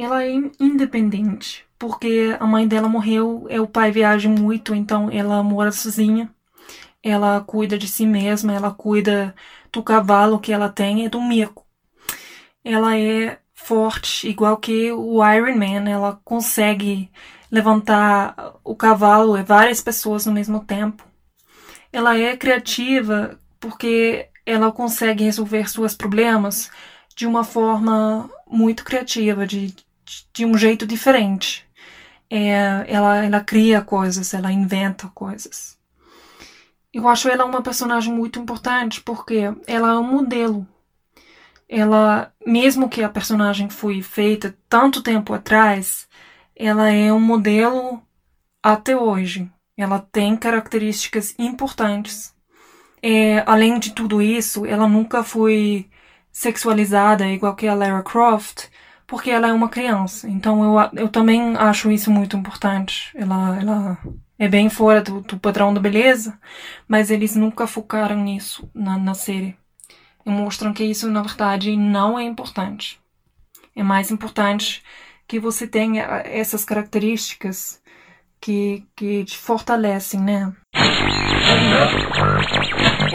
ela é independente, porque a mãe dela morreu, é o pai viaja muito, então ela mora sozinha. Ela cuida de si mesma, ela cuida do cavalo que ela tem e do mico. Ela é forte, igual que o Iron Man, ela consegue levantar o cavalo e várias pessoas no mesmo tempo. Ela é criativa porque ela consegue resolver seus problemas de uma forma muito criativa, de, de um jeito diferente. É, ela, ela cria coisas, ela inventa coisas. Eu acho ela uma personagem muito importante porque ela é um modelo. Ela, mesmo que a personagem foi feita tanto tempo atrás, ela é um modelo até hoje. Ela tem características importantes. É, além de tudo isso, ela nunca foi sexualizada igual que a Lara Croft, porque ela é uma criança. Então eu, eu também acho isso muito importante. Ela, ela é bem fora do, do padrão da beleza, mas eles nunca focaram nisso na, na série. E mostram que isso, na verdade, não é importante. É mais importante que você tenha essas características que, que te fortalecem, né?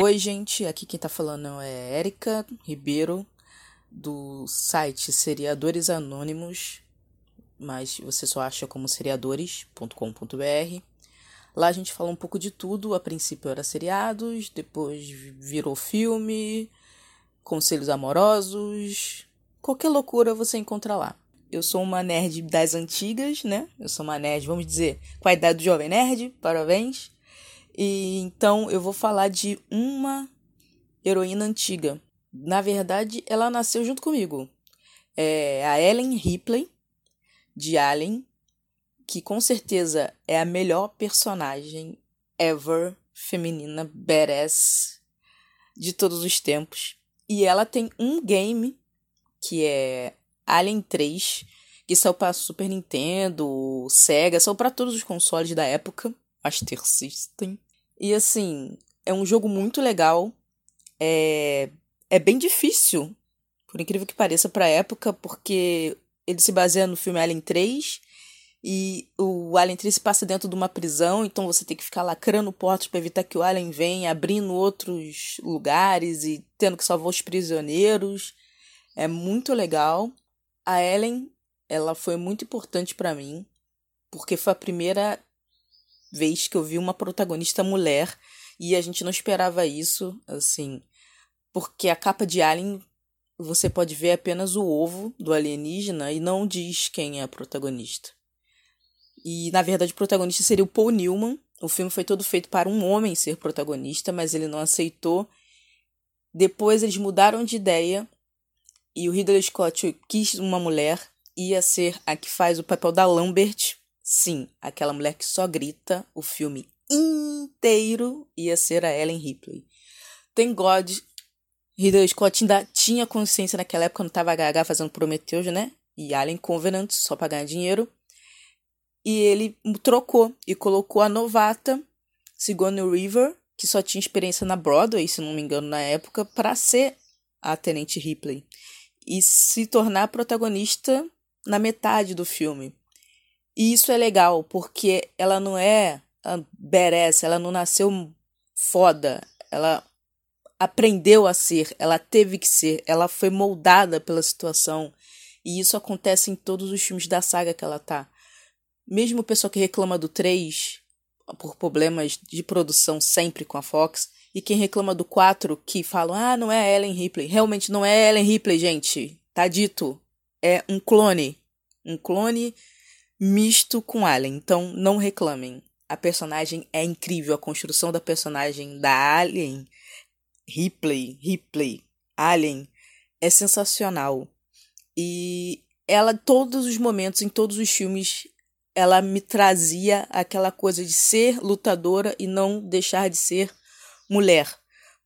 Oi, gente. Aqui quem tá falando é Érica Ribeiro, do site Seriadores Anônimos, mas você só acha como seriadores.com.br. Lá a gente fala um pouco de tudo. A princípio era seriados, depois virou filme, conselhos amorosos. Qualquer loucura você encontra lá. Eu sou uma nerd das antigas, né? Eu sou uma nerd, vamos dizer, com a idade do jovem nerd, parabéns. E então eu vou falar de uma heroína antiga. Na verdade, ela nasceu junto comigo. É a Ellen Ripley, de Alien, que com certeza é a melhor personagem ever feminina badass de todos os tempos. E ela tem um game que é Alien 3, que saiu para Super Nintendo, Sega, saiu para todos os consoles da época, Master System. E assim, é um jogo muito legal. É, é bem difícil, por incrível que pareça, pra época, porque ele se baseia no filme Alien 3 e o Alien 3 se passa dentro de uma prisão, então você tem que ficar lacrando portas para evitar que o Alien venha, abrindo outros lugares e tendo que salvar os prisioneiros. É muito legal. A Ellen, ela foi muito importante para mim, porque foi a primeira vez que eu vi uma protagonista mulher e a gente não esperava isso, assim, porque a capa de Alien você pode ver apenas o ovo do alienígena e não diz quem é a protagonista. E na verdade o protagonista seria o Paul Newman. O filme foi todo feito para um homem ser protagonista, mas ele não aceitou. Depois eles mudaram de ideia e o Ridley Scott quis uma mulher, ia ser a que faz o papel da Lambert. Sim, aquela mulher que só grita o filme inteiro ia ser a Ellen Ripley. Tem God, Ridley Scott ainda tinha consciência naquela época, quando tava gaga fazendo Prometheus, né? E Alien Covenant, só pra ganhar dinheiro e ele trocou e colocou a novata Sigourney River, que só tinha experiência na Broadway, se não me engano, na época, para ser a Tenente Ripley e se tornar protagonista na metade do filme. E isso é legal, porque ela não é a badass, ela não nasceu foda, ela aprendeu a ser, ela teve que ser, ela foi moldada pela situação. E isso acontece em todos os filmes da saga que ela tá. Mesmo o pessoal que reclama do 3 por problemas de produção sempre com a Fox, e quem reclama do 4 que falam, ah, não é a Ellen Ripley. Realmente não é a Ellen Ripley, gente. Tá dito. É um clone. Um clone misto com Alien. Então não reclamem. A personagem é incrível. A construção da personagem da Alien, Ripley, Ripley, Alien, é sensacional. E ela, todos os momentos, em todos os filmes, ela me trazia aquela coisa de ser lutadora e não deixar de ser mulher.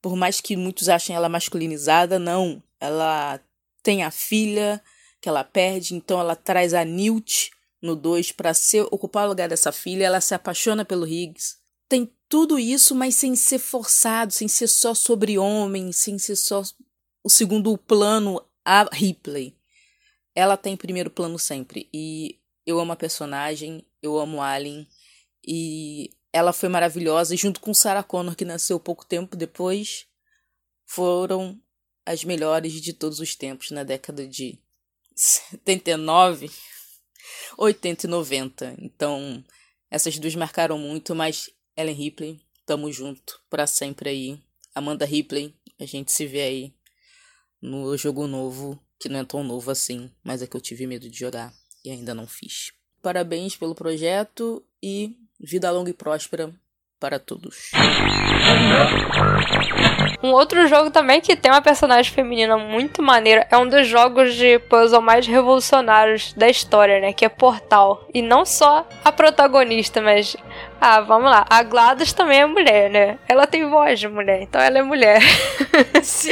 Por mais que muitos achem ela masculinizada, não. Ela tem a filha que ela perde, então ela traz a Newt no 2 para ocupar o lugar dessa filha, ela se apaixona pelo Higgs. Tem tudo isso, mas sem ser forçado, sem ser só sobre homem, sem ser só o segundo plano a Ripley. Ela tem primeiro plano sempre e eu amo a personagem, eu amo Alien e ela foi maravilhosa. E junto com Sarah Connor, que nasceu pouco tempo depois, foram as melhores de todos os tempos na década de 79, 80 e 90. Então, essas duas marcaram muito, mas Ellen Ripley, tamo junto para sempre aí. Amanda Ripley, a gente se vê aí no jogo novo, que não é tão novo assim, mas é que eu tive medo de jogar e ainda não fiz. Parabéns pelo projeto e vida longa e próspera para todos. Um outro jogo também que tem uma personagem feminina muito maneira é um dos jogos de puzzle mais revolucionários da história, né? Que é Portal. E não só a protagonista, mas. Ah, vamos lá. A Gladys também é mulher, né? Ela tem voz de mulher, então ela é mulher. Sim.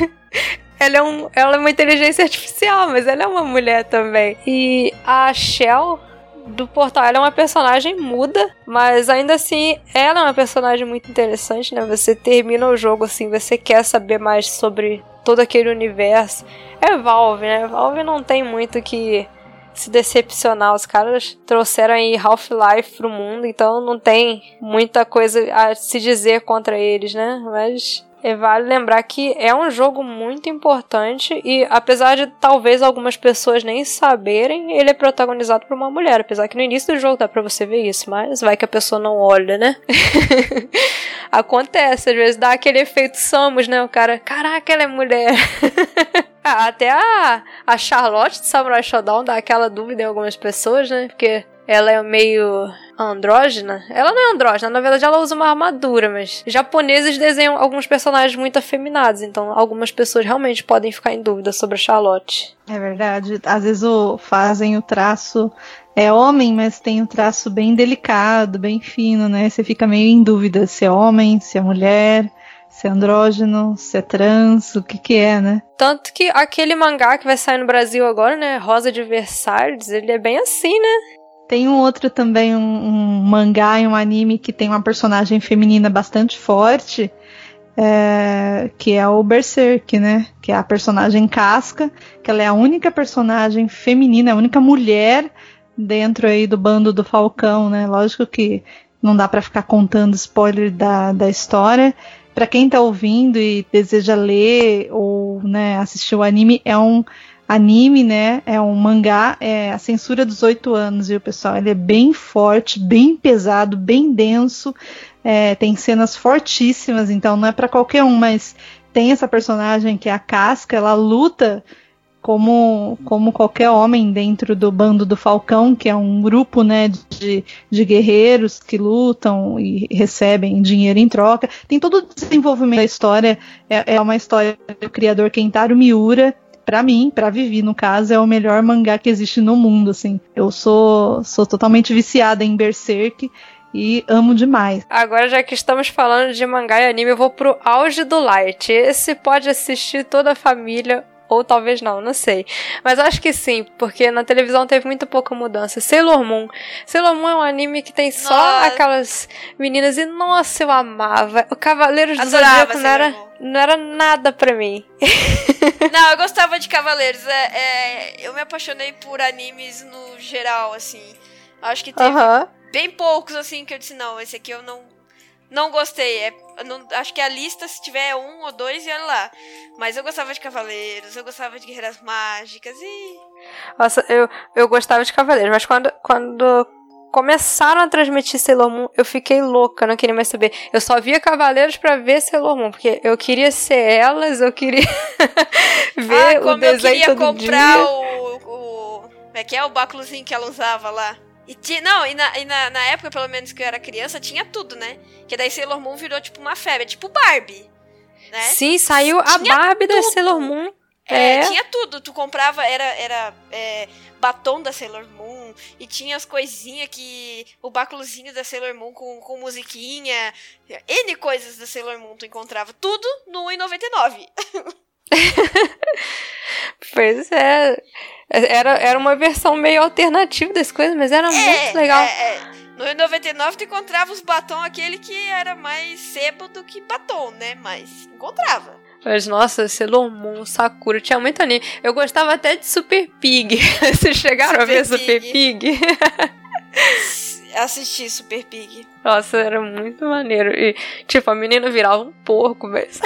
ela é, um, ela é uma inteligência artificial, mas ela é uma mulher também. E a Shell do portal, ela é uma personagem muda, mas ainda assim ela é uma personagem muito interessante, né? Você termina o jogo assim, você quer saber mais sobre todo aquele universo. É Valve, né? Valve não tem muito que se decepcionar. Os caras trouxeram aí Half-Life pro mundo, então não tem muita coisa a se dizer contra eles, né? Mas E vale lembrar que é um jogo muito importante e apesar de talvez algumas pessoas nem saberem, ele é protagonizado por uma mulher. Apesar que no início do jogo dá pra você ver isso, mas vai que a pessoa não olha, né? Acontece, às vezes dá aquele efeito Samus, né? O cara, caraca, ela é mulher. Ah, até a, a Charlotte de Samurai Shodown dá aquela dúvida em algumas pessoas, né? Porque ela é meio andrógena. Ela não é andrógena, na verdade ela usa uma armadura, mas japoneses desenham alguns personagens muito afeminados, então algumas pessoas realmente podem ficar em dúvida sobre a Charlotte. É verdade. Às vezes o, fazem o traço é homem, mas tem um traço bem delicado, bem fino, né? Você fica meio em dúvida se é homem, se é mulher se é andrógeno, se é trans, o que que é, né? Tanto que aquele mangá que vai sair no Brasil agora, né, Rosa de Versalhes, ele é bem assim, né? Tem um outro também, um, um mangá e um anime que tem uma personagem feminina bastante forte, é, que é o Berserk, né? Que é a personagem Casca, que ela é a única personagem feminina, a única mulher dentro aí do bando do Falcão, né? Lógico que não dá para ficar contando spoiler da, da história, para quem está ouvindo e deseja ler ou né, assistir o anime, é um anime, né? É um mangá, é a censura dos oito anos, viu, pessoal? Ele é bem forte, bem pesado, bem denso, é, tem cenas fortíssimas, então não é para qualquer um, mas tem essa personagem que é a Casca, ela luta como, como qualquer homem dentro do bando do Falcão, que é um grupo né, de, de guerreiros que lutam e recebem dinheiro em troca. Tem todo o desenvolvimento da história. É, é uma história do criador Kentaro Miura. Para mim, para Vivi, no caso, é o melhor mangá que existe no mundo. Assim. Eu sou, sou totalmente viciada em Berserk e amo demais. Agora, já que estamos falando de mangá e anime, eu vou pro auge do light. Esse pode assistir toda a família ou talvez não, não sei. Mas acho que sim, porque na televisão teve muito pouca mudança. Sailor Moon. Sailor Moon é um anime que tem só nossa. aquelas meninas e nossa, eu amava. O Cavaleiros do Zodíaco não era, não era nada pra mim. não, eu gostava de Cavaleiros. É, é, eu me apaixonei por animes no geral, assim. Acho que teve uh -huh. bem poucos, assim, que eu disse, não, esse aqui eu não, não gostei. É não, acho que a lista, se tiver um ou dois, e olha lá. Mas eu gostava de Cavaleiros, eu gostava de Guerreiras Mágicas e. Nossa, eu, eu gostava de Cavaleiros, mas quando, quando começaram a transmitir Sailor Moon, eu fiquei louca, não queria mais saber. Eu só via Cavaleiros para ver Sailor Moon, porque eu queria ser elas, eu queria ver ah, o desenho eu queria comprar dia. o, o. Como é que é o báculozinho que ela usava lá? E tinha, não, e, na, e na, na, época, pelo menos que eu era criança, tinha tudo, né? Que daí Sailor Moon virou tipo uma febre, tipo Barbie. Né? Sim, saiu a Barbie tudo. da Sailor Moon. É, é, tinha tudo. Tu comprava, era, era é, batom da Sailor Moon, e tinha as coisinhas que. O báculozinho da Sailor Moon com, com musiquinha. N coisas da Sailor Moon tu encontrava. Tudo no 1,99. pois é. Era, era uma versão meio alternativa das coisas, mas era é, muito legal. É, é. No 99 tu encontrava os batom aquele que era mais sebo do que batom, né? Mas encontrava. Mas nossa, Sailor Moon, Sakura, tinha muito anime. Eu gostava até de Super Pig. Vocês chegaram Super a ver Pig. Super Pig? Assisti Super Pig. Nossa, era muito maneiro. E, tipo, a menina virava um porco, mas.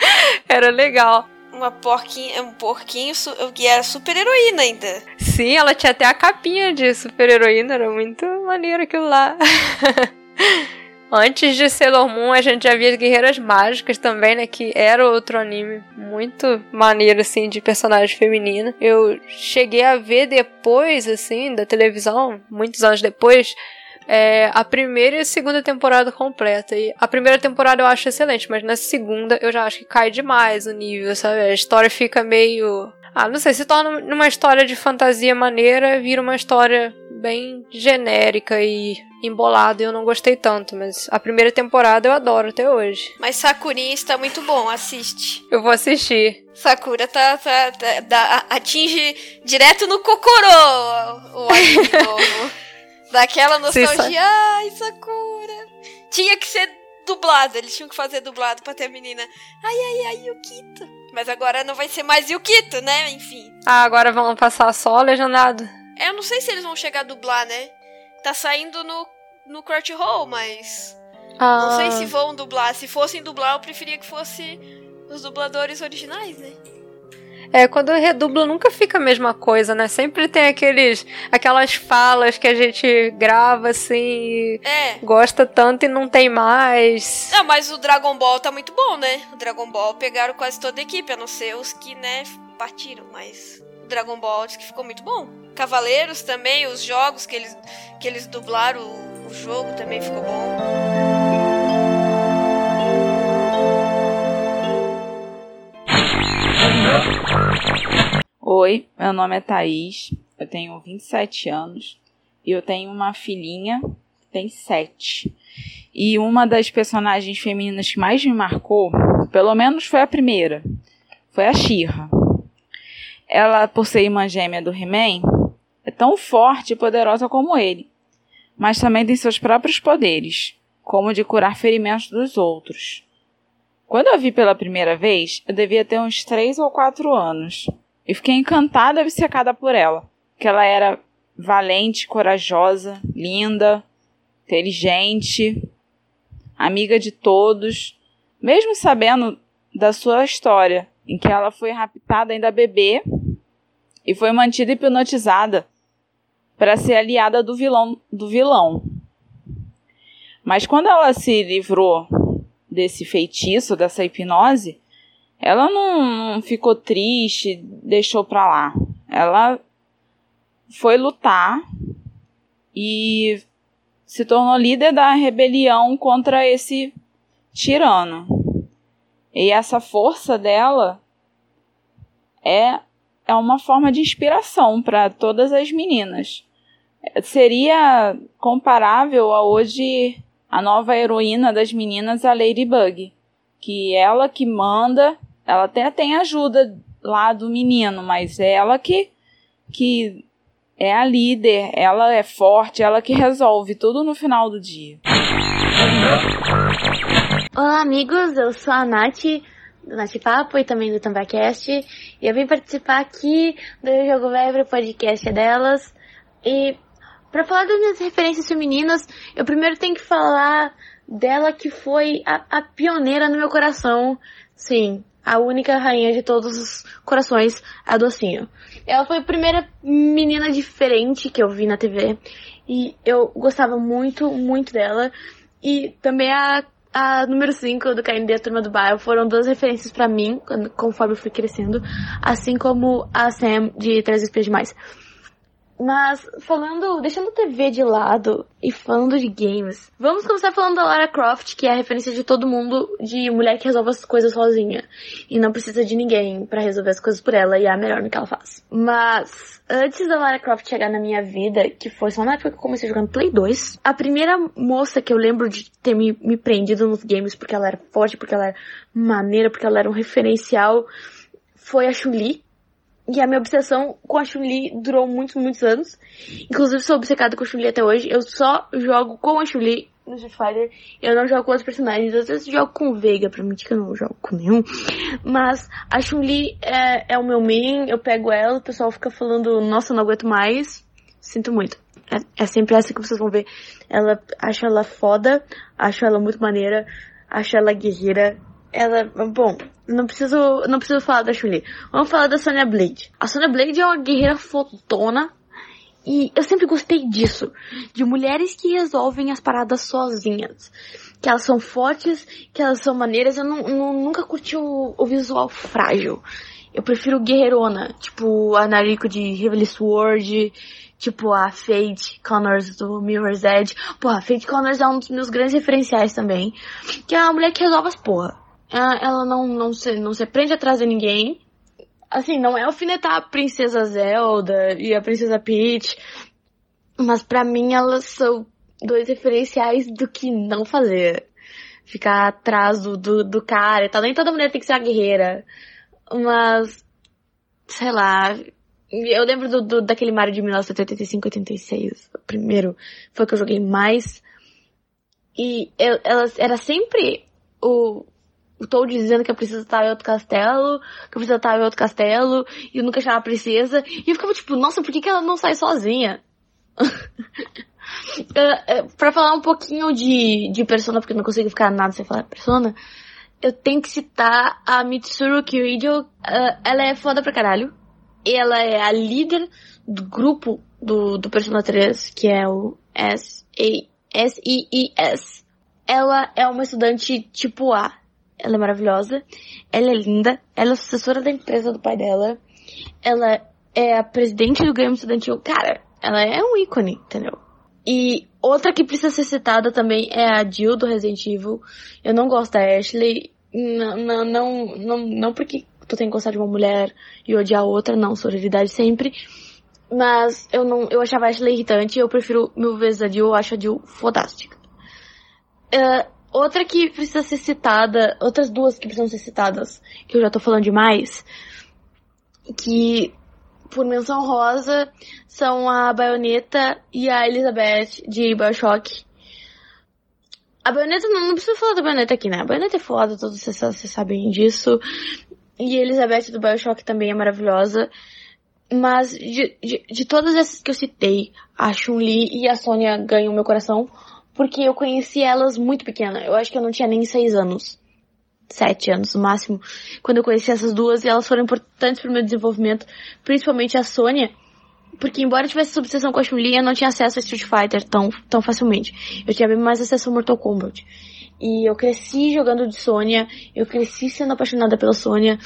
era legal uma porquinha, um porquinho que era super heroína ainda. Sim, ela tinha até a capinha de super heroína, era muito maneiro aquilo lá. Antes de Sailor Moon, a gente já via as Guerreiras Mágicas também, né? Que era outro anime muito maneiro, assim, de personagem feminina. Eu cheguei a ver depois, assim, da televisão, muitos anos depois, é, a primeira e a segunda temporada completa. E a primeira temporada eu acho excelente, mas na segunda eu já acho que cai demais o nível, sabe? A história fica meio. Ah, não sei, se torna uma história de fantasia maneira, vira uma história bem genérica e embolada e eu não gostei tanto, mas a primeira temporada eu adoro até hoje. Mas Sakurinha está muito bom, assiste. Eu vou assistir. Sakura tá, tá, tá, tá atinge direto no Kokoro o anime novo. Daquela nostalgia, ai, Sakura. Tinha que ser dublado, eles tinham que fazer dublado pra ter a menina. Ai, ai, ai, Yukito. Mas agora não vai ser mais Yukito, né? Enfim. Ah, agora vão passar só legendado. É, eu não sei se eles vão chegar a dublar, né? Tá saindo no, no Crunchyroll, mas. Ah. Não sei se vão dublar. Se fossem dublar, eu preferia que fosse os dubladores originais, né? É, quando redubla nunca fica a mesma coisa, né? Sempre tem aqueles, aquelas falas que a gente grava assim É. gosta tanto e não tem mais. Não, mas o Dragon Ball tá muito bom, né? O Dragon Ball pegaram quase toda a equipe, a não ser os que, né, partiram, mas o Dragon Ball diz que ficou muito bom. Cavaleiros também, os jogos que eles, que eles dublaram, o, o jogo também ficou bom. Oi, meu nome é Thaís, eu tenho 27 anos e eu tenho uma filhinha que tem 7. E uma das personagens femininas que mais me marcou, pelo menos foi a primeira, foi a Shira. Ela, por ser irmã gêmea do He-Man, é tão forte e poderosa como ele, mas também tem seus próprios poderes, como de curar ferimentos dos outros. Quando eu vi pela primeira vez, eu devia ter uns 3 ou 4 anos. E fiquei encantada e obcecada por ela. Que ela era valente, corajosa, linda, inteligente, amiga de todos. Mesmo sabendo da sua história, em que ela foi raptada ainda bebê e foi mantida hipnotizada para ser aliada do vilão, do vilão. Mas quando ela se livrou desse feitiço, dessa hipnose, ela não, não ficou triste, deixou pra lá. Ela foi lutar e se tornou líder da rebelião contra esse tirano. E essa força dela é, é uma forma de inspiração para todas as meninas. Seria comparável a hoje a nova heroína das meninas, a Ladybug. Que ela que manda, ela até tem ajuda lá do menino, mas é ela que, que é a líder, ela é forte, ela que resolve tudo no final do dia. Olá, amigos, eu sou a Nath, do Nath Papo e também do Tambacast, e eu vim participar aqui do Jogo Velho podcast delas. E para falar das minhas referências femininas, eu primeiro tenho que falar dela que foi a, a pioneira no meu coração. Sim, a única rainha de todos os corações, a Docinho. Ela foi a primeira menina diferente que eu vi na TV. E eu gostava muito, muito dela. E também a, a número 5 do KND, a Turma do Bairro, foram duas referências para mim, conforme eu fui crescendo. Assim como a Sam de Três Espias Demais. Mas falando, deixando a TV de lado e falando de games, vamos começar falando da Lara Croft, que é a referência de todo mundo de mulher que resolve as coisas sozinha e não precisa de ninguém para resolver as coisas por ela e é a melhor no que ela faz. Mas antes da Lara Croft chegar na minha vida, que foi só na época que eu comecei jogando Play 2, a primeira moça que eu lembro de ter me, me prendido nos games porque ela era forte, porque ela era maneira, porque ela era um referencial, foi a Chun-Li. E a minha obsessão com a Chun-Li durou muitos, muitos anos. Inclusive, sou obcecada com a Chun-Li até hoje. Eu só jogo com a Chun-Li no Street Fighter. Eu não jogo com outros personagens. Às vezes jogo com o Veiga, pra mentir que eu não jogo com nenhum. Mas a Chun-Li é, é o meu main. Eu pego ela, o pessoal fica falando, nossa, não aguento mais. Sinto muito. É, é sempre essa que vocês vão ver. Ela, acho ela foda. Acho ela muito maneira. Acho ela guerreira. Ela, bom, não preciso, não preciso falar da Chun-Li. Vamos falar da Sonya Blade. A Sonya Blade é uma guerreira fotona. E eu sempre gostei disso. De mulheres que resolvem as paradas sozinhas. Que elas são fortes, que elas são maneiras. Eu não, não, nunca curti o, o, visual frágil. Eu prefiro guerreirona. Tipo a Nariko de Heavenly Sword. Tipo a Fate Connors do Mirror's Edge. Porra, a Fate Connors é um dos meus grandes referenciais também. Que é uma mulher que resolve as porra ela não, não, se, não se prende atrás de ninguém. Assim, não é alfinetar a princesa Zelda e a princesa Peach. Mas para mim elas são dois referenciais do que não fazer. Ficar atrás do, do, do cara e tal. Nem toda mulher tem que ser a guerreira. Mas, sei lá. Eu lembro do, do daquele Mario de 1985-86. O primeiro foi o que eu joguei mais. E eu, ela era sempre o, Toad dizendo que a princesa tava em outro castelo, que a princesa tava em outro castelo, e eu nunca achava a princesa. E eu ficava tipo, nossa, por que, que ela não sai sozinha? Pra falar um pouquinho de, de Persona, porque eu não consigo ficar nada sem falar Persona, eu tenho que citar a Mitsuru Kirijo. Uh, ela é foda pra caralho. Ela é a líder do grupo do, do Persona 3, que é o S-I-I-S. Ela é uma estudante tipo A. Ela é maravilhosa. Ela é linda. Ela é sucessora da empresa do pai dela. Ela é a presidente do Grêmio Estudantil. Cara, ela é um ícone, entendeu? E outra que precisa ser citada também é a Jill do Resident Evil. Eu não gosto da Ashley. Não, não, não, não, porque tu tem que gostar de uma mulher e odiar outra, não, sororidade sempre. Mas eu não, eu achava a Ashley irritante, eu prefiro mil vezes a Jill, eu acho a Jill fodástica. Uh, outra que precisa ser citada, outras duas que precisam ser citadas, que eu já tô falando demais, que por menção rosa são a Baioneta e a Elizabeth de Bioshock. A Baioneta, não, não precisa falar da Baioneta aqui, né? A Baioneta é foda, todos vocês, vocês sabem disso. E a Elizabeth do Bioshock também é maravilhosa. Mas de, de, de todas essas que eu citei, a Chun-Li e a Sônia ganham meu coração. Porque eu conheci elas muito pequena. Eu acho que eu não tinha nem seis anos sete anos no máximo, quando eu conheci essas duas, e elas foram importantes para o meu desenvolvimento, principalmente a Sônia, porque embora eu tivesse obsessão com a Chun-Li, eu não tinha acesso a Street Fighter tão, tão facilmente. Eu tinha bem mais acesso a Mortal Kombat. E eu cresci jogando de Sônia, eu cresci sendo apaixonada pela Sônia.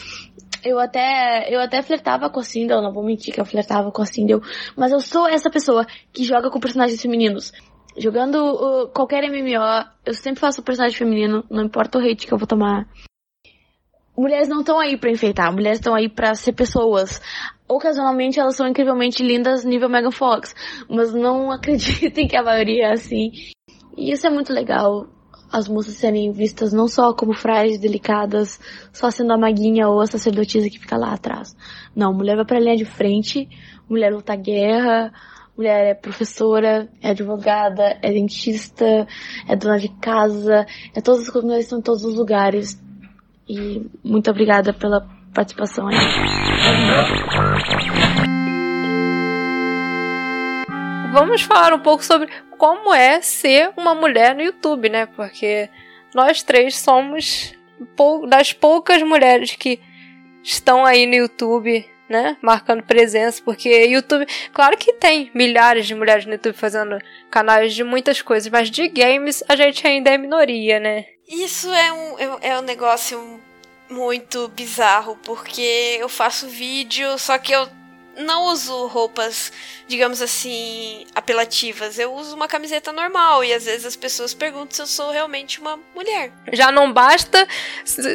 Eu até, eu até flertava com a Sindel, não vou mentir que eu flertava com a Sindel, mas eu sou essa pessoa que joga com personagens femininos. Jogando uh, qualquer MMO, eu sempre faço personagem feminino, não importa o hate que eu vou tomar. Mulheres não estão aí para enfeitar, mulheres estão aí para ser pessoas. Ocasionalmente elas são incrivelmente lindas nível Megan Fox, mas não acreditem que a maioria é assim. E isso é muito legal, as moças serem vistas não só como frágeis, delicadas, só sendo a maguinha ou a sacerdotisa que fica lá atrás. Não, mulher vai pra linha de frente, mulher luta guerra, mulher é professora, é advogada, é dentista, é dona de casa, é todas as coisas, mulheres estão em todos os lugares. E muito obrigada pela participação aí. Vamos falar um pouco sobre como é ser uma mulher no YouTube, né? Porque nós três somos das poucas mulheres que estão aí no YouTube né? Marcando presença, porque YouTube, claro que tem milhares de mulheres no YouTube fazendo canais de muitas coisas, mas de games a gente ainda é minoria, né? Isso é um, é, é um negócio muito bizarro, porque eu faço vídeo, só que eu não uso roupas, digamos assim, apelativas. Eu uso uma camiseta normal e às vezes as pessoas perguntam se eu sou realmente uma mulher. Já não basta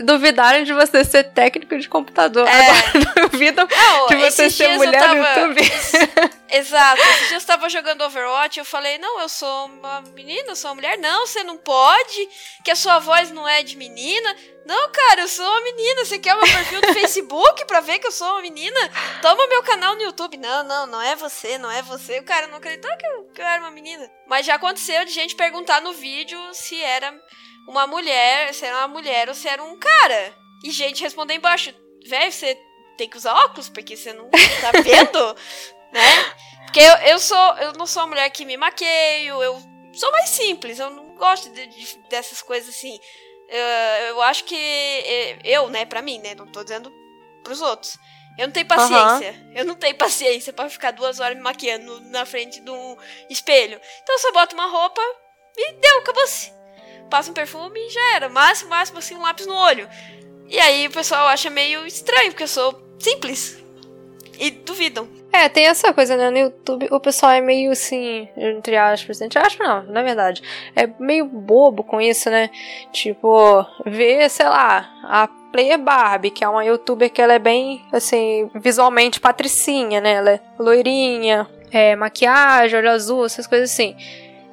duvidarem de você ser técnico de computador. É. Agora duvidam não, de você ser mulher tava... no YouTube. Exato. Esses dias eu estava jogando Overwatch e eu falei, não, eu sou uma menina, eu sou uma mulher. Não, você não pode, que a sua voz não é de menina. Não, cara, eu sou uma menina. Você quer o meu perfil do Facebook pra ver que eu sou uma menina? Toma meu canal no YouTube. Não, não, não é você, não é você. O cara não acreditou que eu, que eu era uma menina. Mas já aconteceu de gente perguntar no vídeo se era uma mulher, se era uma mulher ou se era um cara. E gente responder embaixo, velho, você tem que usar óculos porque você não tá vendo, né? Porque eu, eu sou, eu não sou uma mulher que me maqueio, eu sou mais simples, eu não gosto de, de, dessas coisas assim. Eu, eu acho que é, eu, né, pra mim, né, não tô dizendo pros outros. Eu não tenho paciência. Uhum. Eu não tenho paciência para ficar duas horas me maquiando na frente de um espelho. Então eu só boto uma roupa e deu, acabou-se. Passa um perfume e já era. Máximo, máximo, assim, um lápis no olho. E aí o pessoal acha meio estranho, porque eu sou simples. E duvidam. É, tem essa coisa, né? No YouTube o pessoal é meio assim, entre aspas, entre aspas não, na verdade. É meio bobo com isso, né? Tipo, ver, sei lá, a Player Barbie, que é uma youtuber que ela é bem, assim, visualmente patricinha, né? Ela é loirinha, é, maquiagem, olho azul, essas coisas assim.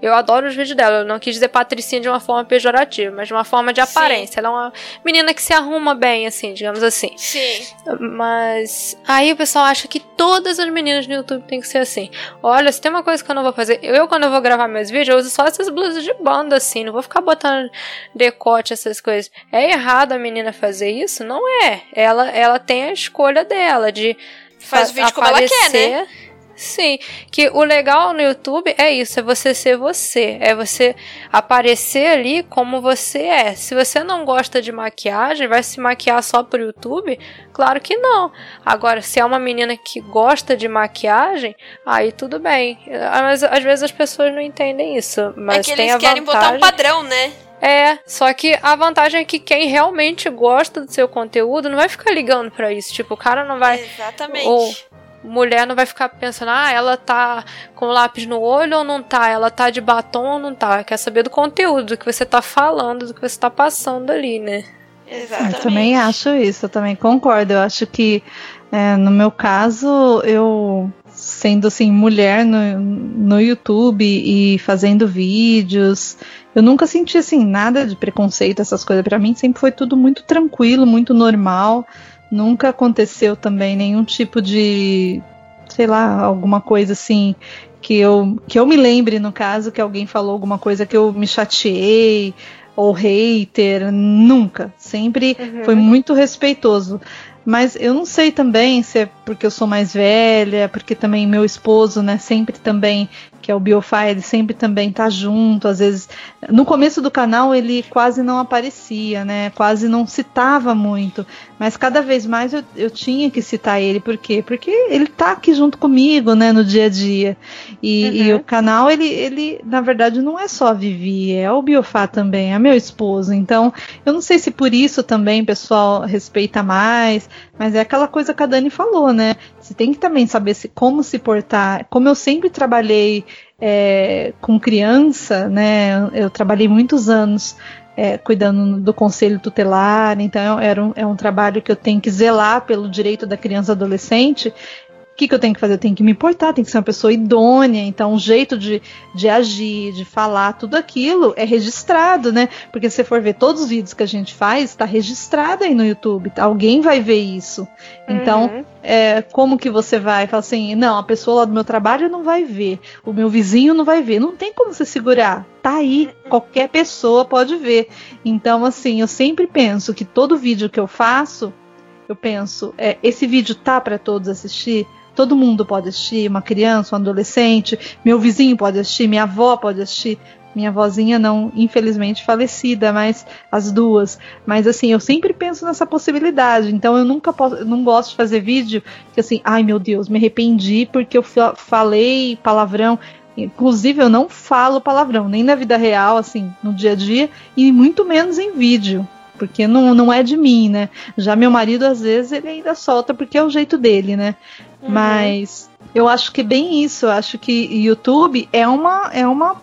Eu adoro os vídeos dela. Eu não quis dizer patricinha de uma forma pejorativa, mas de uma forma de aparência. Sim. Ela é uma menina que se arruma bem, assim, digamos assim. Sim. Mas aí o pessoal acha que todas as meninas no YouTube tem que ser assim. Olha, se tem uma coisa que eu não vou fazer. Eu, quando eu vou gravar meus vídeos, eu uso só essas blusas de banda, assim. Não vou ficar botando decote, essas coisas. É errado a menina fazer isso? Não é. Ela, ela tem a escolha dela de Faz o vídeo como ela quer, né? Sim, que o legal no YouTube é isso, é você ser você, é você aparecer ali como você é. Se você não gosta de maquiagem, vai se maquiar só pro YouTube? Claro que não. Agora, se é uma menina que gosta de maquiagem, aí tudo bem. Mas às vezes as pessoas não entendem isso. Mas é que tem eles a querem vantagem... botar um padrão, né? É, só que a vantagem é que quem realmente gosta do seu conteúdo não vai ficar ligando para isso. Tipo, o cara não vai. Exatamente. Ou mulher não vai ficar pensando, ah, ela tá com lápis no olho ou não tá? Ela tá de batom ou não tá? Quer saber do conteúdo, do que você tá falando, do que você tá passando ali, né? Exatamente. Eu também acho isso, eu também concordo. Eu acho que é, no meu caso, eu sendo assim mulher no, no YouTube e fazendo vídeos, eu nunca senti assim nada de preconceito, essas coisas. Para mim sempre foi tudo muito tranquilo, muito normal. Nunca aconteceu também nenhum tipo de, sei lá, alguma coisa assim que eu que eu me lembre no caso que alguém falou alguma coisa que eu me chateei ou hater, nunca. Sempre Uhum. foi muito respeitoso. Mas eu não sei também se é porque eu sou mais velha, porque também meu esposo, né, sempre também, que é o Biofire, sempre também tá junto, às vezes. No começo do canal ele quase não aparecia, né? Quase não citava muito. Mas cada vez mais eu, eu tinha que citar ele, por quê? Porque ele tá aqui junto comigo, né, no dia a dia. E, e o canal, ele, ele, na verdade, não é só a Vivi, é o Biofá também, é meu esposo. Então, eu não sei se por isso também o pessoal respeita mais, mas é aquela coisa que a Dani falou, né? Você tem que também saber se, como se portar. Como eu sempre trabalhei é, com criança, né? Eu trabalhei muitos anos é, cuidando do conselho tutelar, então era um, é um trabalho que eu tenho que zelar pelo direito da criança e adolescente. O que, que eu tenho que fazer? Eu tenho que me importar, tenho que ser uma pessoa idônea. Então, o jeito de, de agir, de falar, tudo aquilo é registrado, né? Porque se você for ver todos os vídeos que a gente faz, está registrado aí no YouTube. tá? Alguém vai ver isso. Então, Uhum. é, como que você vai? Fala assim, não, a pessoa lá do meu trabalho não vai ver, o meu vizinho não vai ver. Não tem como você segurar. Tá aí, qualquer pessoa pode ver. Então, assim, eu sempre penso que todo vídeo que eu faço, eu penso, é, esse vídeo tá para todos assistir? Todo mundo pode assistir, uma criança, um adolescente, meu vizinho pode assistir, minha avó pode assistir. Minha vozinha não, infelizmente falecida, mas as duas. Mas assim, eu sempre penso nessa possibilidade. Então eu nunca posso, não gosto de fazer vídeo que assim, ai meu Deus, me arrependi porque eu fa- falei palavrão. Inclusive eu não falo palavrão, nem na vida real, assim, no dia a dia, e muito menos em vídeo. Porque não, não é de mim, né? Já meu marido, às vezes, ele ainda solta porque é o jeito dele, né? Mas eu acho que bem isso. Eu acho que YouTube é uma, é uma,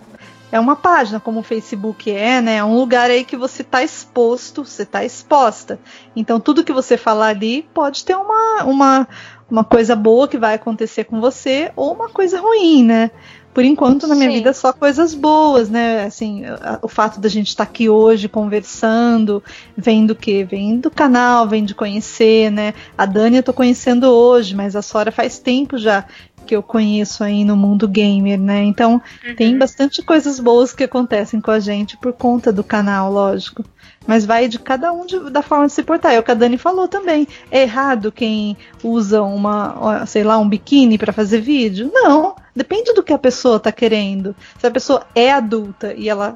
é uma página, como o Facebook é, né? É um lugar aí que você está exposto, você está exposta. Então tudo que você falar ali pode ter uma, uma, uma coisa boa que vai acontecer com você ou uma coisa ruim, né? Por enquanto, na minha Sim. vida, só coisas boas, né? Assim, o fato da gente estar aqui hoje conversando, vem do quê? Vem do canal, vem de conhecer, né? A Dani eu tô conhecendo hoje, mas a Sora faz tempo já que eu conheço aí no mundo gamer, né? Então, tem bastante coisas boas que acontecem com a gente por conta do canal, lógico. Mas vai de cada um de- da forma de se portar. É o que a Dani falou também. É errado quem usa uma, sei lá, um biquíni para fazer vídeo? Não. Depende do que a pessoa tá querendo. Se a pessoa é adulta e ela,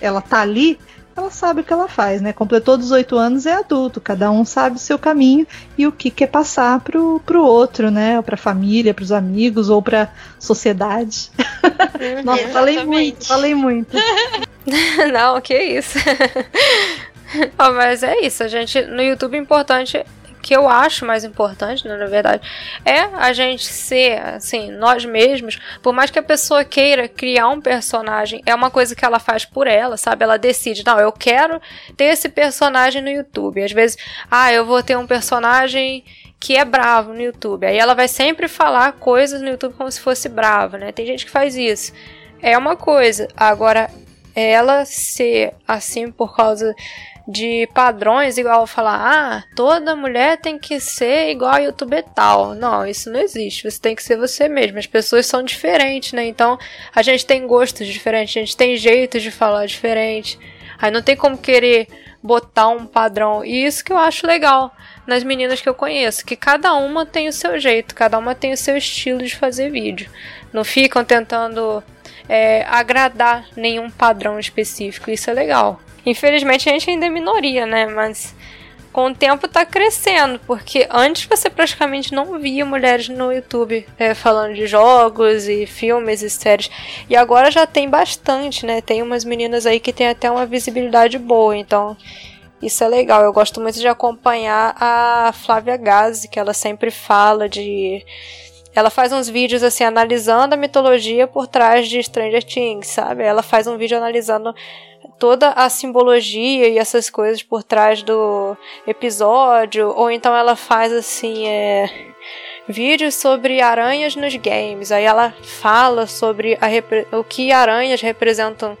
ela tá ali, ela sabe o que ela faz, né? Completou 18 anos, é adulto. Cada um sabe o seu caminho e o que quer passar pro, pro outro, né? Ou pra família, pros amigos ou pra sociedade. Nossa, falei muito, falei muito. Não, que isso. Ó, mas é isso, a gente no YouTube é importante que eu acho mais importante, né, na verdade, é a gente ser assim, nós mesmos, por mais que a pessoa queira criar um personagem, é uma coisa que ela faz por ela, sabe? Ela decide, não, eu quero ter esse personagem no YouTube. Às vezes, ah, eu vou ter um personagem que é bravo no YouTube. Aí ela vai sempre falar coisas no YouTube como se fosse brava, né? Tem gente que faz isso. É uma coisa. Agora, ela ser assim por causa de padrões, igual falar, ah, toda mulher tem que ser igual a youtuber tal. Não, isso não existe. Você tem que ser você mesmo. As pessoas são diferentes, né? Então, a gente tem gostos diferentes, a gente tem jeitos de falar diferente. Aí não tem como querer botar um padrão. E isso que eu acho legal nas meninas que eu conheço, que cada uma tem o seu jeito, cada uma tem o seu estilo de fazer vídeo. Não ficam tentando é, agradar nenhum padrão específico. Isso é legal. Infelizmente a gente ainda é minoria, né? Mas com o tempo tá crescendo, porque antes você praticamente não via mulheres no YouTube é, falando de jogos e filmes e séries. E agora já tem bastante, né? Tem umas meninas aí que tem até uma visibilidade boa, então isso é legal. Eu gosto muito de acompanhar a Flávia Gazi, que ela sempre fala de ela faz uns vídeos assim analisando a mitologia por trás de Stranger Things, sabe? Ela faz um vídeo analisando toda a simbologia e essas coisas por trás do episódio, ou então ela faz assim, é, vídeos sobre aranhas nos games. Aí ela fala sobre a, o que aranhas representam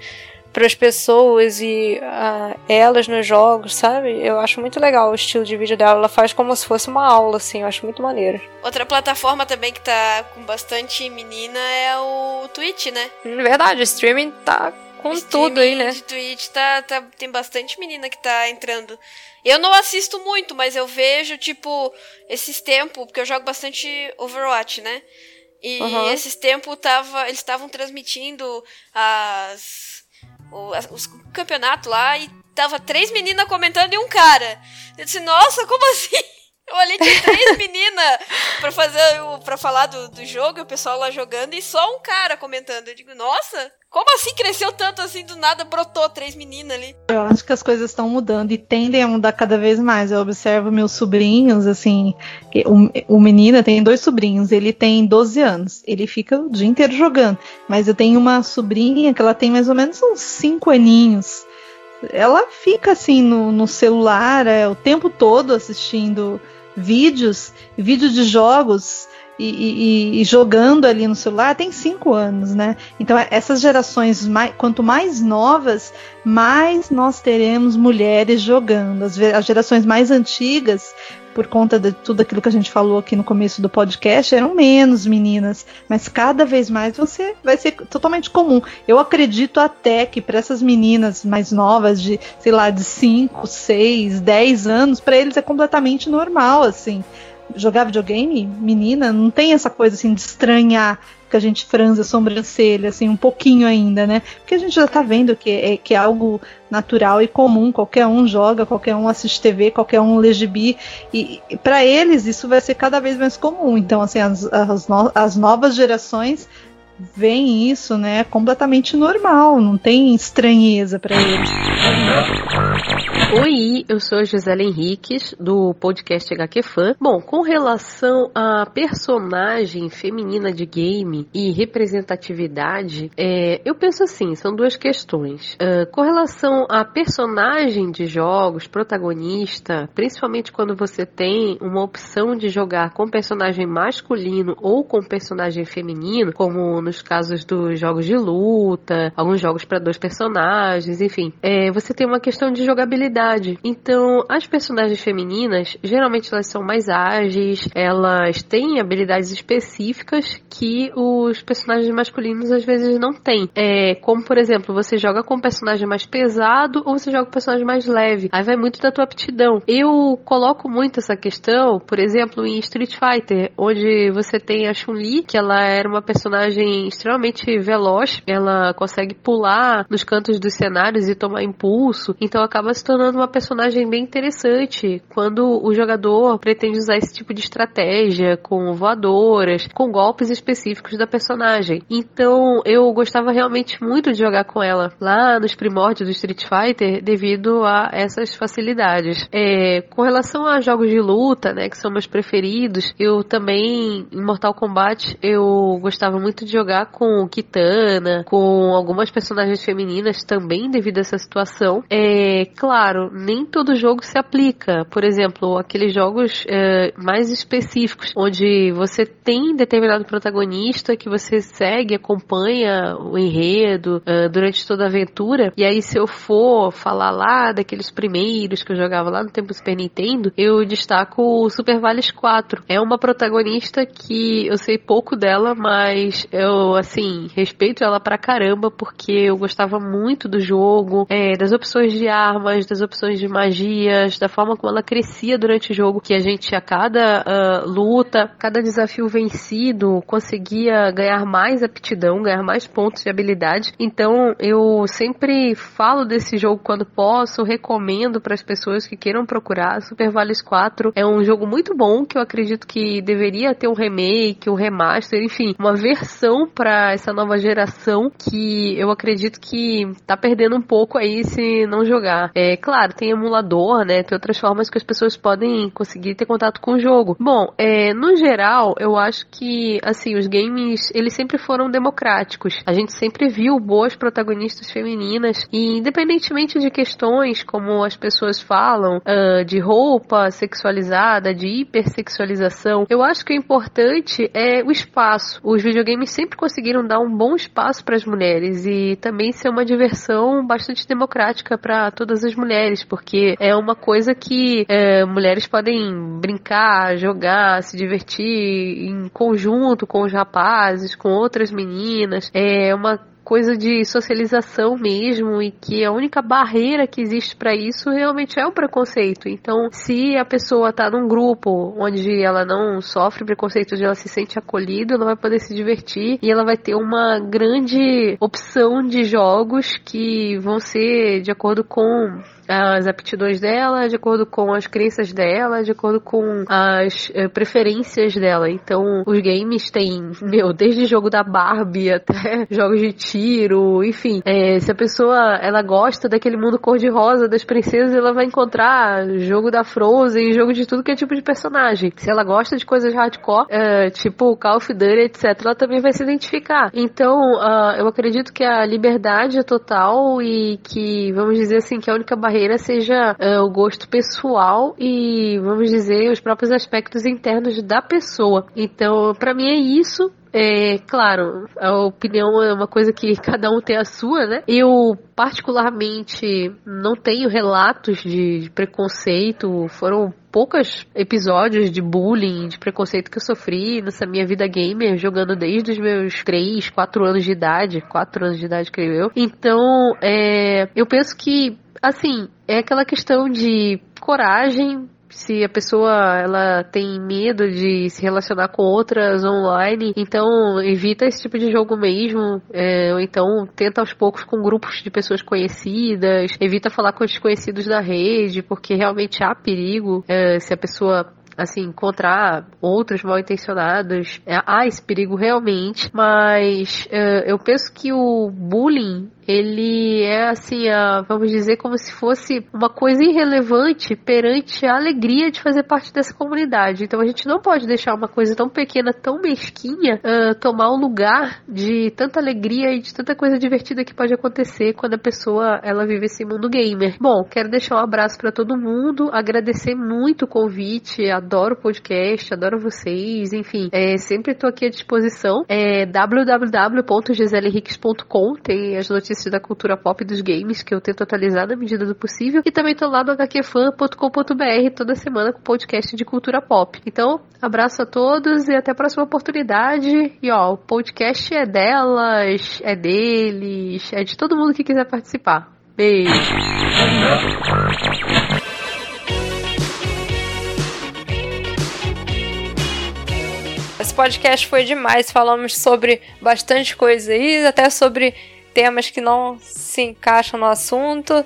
para as pessoas e uh, elas nos jogos, sabe? Eu acho muito legal o estilo de vídeo dela. Ela faz como se fosse uma aula, assim. Eu acho muito maneiro. Outra plataforma também que tá com bastante menina é o Twitch, né? Verdade, o streaming tá com tudo aí, né? De Twitch tá, tá, tem bastante menina que tá entrando. Eu não assisto muito, mas eu vejo, tipo, esses tempos, porque eu jogo bastante Overwatch, né? E uhum. esses tempos tava, eles estavam transmitindo as o, os campeonato lá e tava três meninas comentando e um cara. Eu disse, nossa, como assim? Eu olhei de três meninas pra fazer para falar do, do jogo, o pessoal lá jogando, e só um cara comentando. Eu digo, nossa, como assim cresceu tanto assim do nada brotou três meninas ali? Eu acho que as coisas estão mudando e tendem a mudar cada vez mais. Eu observo meus sobrinhos, assim, o, o menino tem dois sobrinhos, ele tem 12 anos, ele fica o dia inteiro jogando. Mas eu tenho uma sobrinha que ela tem mais ou menos uns 5 aninhos. Ela fica assim no, no celular é, o tempo todo assistindo vídeos, vídeos de jogos e, e, e, jogando ali no celular tem cinco anos, né? Então essas gerações, mais, quanto mais novas, mais nós teremos mulheres jogando. As, as, gerações mais antigas, por conta de tudo aquilo que a gente falou aqui no começo do podcast, eram menos meninas, mas cada vez mais você vai ser totalmente comum. Eu acredito até que para essas meninas mais novas, de sei lá, de 5, 6, 10 anos, para eles é completamente normal, assim jogar videogame, menina, não tem essa coisa assim de estranhar que a gente franze a sobrancelha, assim, um pouquinho ainda, né? Porque a gente já tá vendo que é, que é algo natural e comum, qualquer um joga, qualquer um assiste TV, qualquer um lê gibi, e, e para eles isso vai ser cada vez mais comum. Então, assim, as, as, no, as novas gerações veem isso, né, completamente normal, não tem estranheza para eles. Oi, eu sou a Gisele Henriques, do podcast HQ Fan. Bom, com relação à personagem feminina de game e representatividade, é, eu penso assim, são duas questões. Uh, com relação à personagem de jogos, protagonista, principalmente quando você tem uma opção de jogar com personagem masculino ou com personagem feminino, como nos casos dos jogos de luta, alguns jogos para dois personagens, enfim, é, você tem uma questão de jogabilidade. Então, as personagens femininas, geralmente elas são mais ágeis, elas têm habilidades específicas que os personagens masculinos às vezes não têm. É, como, por exemplo, você joga com um personagem mais pesado ou você joga com um personagem mais leve. Aí vai muito da tua aptidão. Eu coloco muito essa questão, por exemplo, em Street Fighter, onde você tem a Chun-Li, que ela era uma personagem extremamente veloz, ela consegue pular nos cantos dos cenários e tomar impulso, então acaba se tornando uma personagem bem interessante quando o jogador pretende usar esse tipo de estratégia com voadoras, com golpes específicos da personagem. Então eu gostava realmente muito de jogar com ela lá nos primórdios do Street Fighter devido a essas facilidades. É, com relação a jogos de luta, né, que são meus preferidos, eu também em Mortal Kombat eu gostava muito de jogar com Kitana, com algumas personagens femininas também devido a essa situação. É claro, nem todo jogo se aplica. Por exemplo, aqueles jogos é, mais específicos, onde você tem determinado protagonista que você segue, acompanha o enredo é, durante toda a aventura. E aí, se eu for falar lá daqueles primeiros que eu jogava lá no tempo do Super Nintendo, eu destaco o Super Vales 4. É uma protagonista que eu sei pouco dela, mas eu, assim, respeito ela pra caramba porque eu gostava muito do jogo, é, das opções de armas, das opções de magias, da forma como ela crescia durante o jogo, que a gente a cada uh, luta, cada desafio vencido, conseguia ganhar mais aptidão, ganhar mais pontos de habilidade. Então eu sempre falo desse jogo quando posso, recomendo para as pessoas que queiram procurar. Super Vales 4 é um jogo muito bom que eu acredito que deveria ter um remake, um remaster, enfim, uma versão para essa nova geração que eu acredito que tá perdendo um pouco aí se não jogar. É claro, tem emulador, né? Tem outras formas que as pessoas podem conseguir ter contato com o jogo. Bom, é, no geral, eu acho que assim os games eles sempre foram democráticos. A gente sempre viu boas protagonistas femininas e independentemente de questões como as pessoas falam uh, de roupa sexualizada, de hipersexualização, eu acho que o importante é o espaço. Os videogames sempre conseguiram dar um bom espaço para as mulheres e também ser uma diversão bastante democrática para todas as mulheres, porque é uma coisa que é, mulheres podem brincar, jogar, se divertir em conjunto com os rapazes, com outras meninas. É uma coisa de socialização mesmo e que a única barreira que existe para isso realmente é o preconceito. Então, se a pessoa tá num grupo onde ela não sofre preconceito, onde ela se sente acolhida, ela vai poder se divertir e ela vai ter uma grande opção de jogos que vão ser de acordo com as aptidões dela, de acordo com as crenças dela, de acordo com as eh, preferências dela. Então, os games têm, meu, desde jogo da Barbie até jogos de tiro, enfim. É, se a pessoa ela gosta daquele mundo cor-de-rosa das princesas, ela vai encontrar jogo da Frozen, jogo de tudo que é tipo de personagem. Se ela gosta de coisas hardcore, é, tipo Call of Duty, etc., ela também vai se identificar. Então, uh, eu acredito que a liberdade é total e que, vamos dizer assim, que a única barreira carreira seja uh, o gosto pessoal e, vamos dizer, os próprios aspectos internos da pessoa. Então, para mim é isso. É, claro, a opinião é uma coisa que cada um tem a sua, né? Eu, particularmente, não tenho relatos de, preconceito. Foram poucos episódios de bullying, de preconceito que eu sofri nessa minha vida gamer, jogando desde os meus 3, 4 anos de idade. 4 anos de idade, creio eu. Então, é, eu penso que assim, é aquela questão de coragem. Se a pessoa ela tem medo de se relacionar com outras online, então evita esse tipo de jogo mesmo. É, ou então tenta aos poucos com grupos de pessoas conhecidas, evita falar com desconhecidos da rede, porque realmente há perigo é, se a pessoa assim, encontrar outros mal intencionados, é, há esse perigo realmente, mas é, eu penso que o bullying ele é assim, a, vamos dizer, como se fosse uma coisa irrelevante perante a alegria de fazer parte dessa comunidade. Então a gente não pode deixar uma coisa tão pequena, tão mesquinha, uh, tomar o lugar de tanta alegria e de tanta coisa divertida que pode acontecer quando a pessoa ela vive esse mundo gamer. Bom, quero deixar um abraço para todo mundo, agradecer muito o convite, adoro o podcast, adoro vocês, enfim, é, sempre estou aqui à disposição. É tem as notícias da cultura pop dos games que eu tento atualizar na medida do possível. E também tô lá no hqfan.com.br toda semana com podcast de cultura pop. Então, abraço a todos e até a próxima oportunidade. E ó, o podcast é delas, é deles, é de todo mundo que quiser participar. Beijo! Esse podcast foi demais. Falamos sobre bastante coisa aí, até sobre temas que não se encaixam no assunto.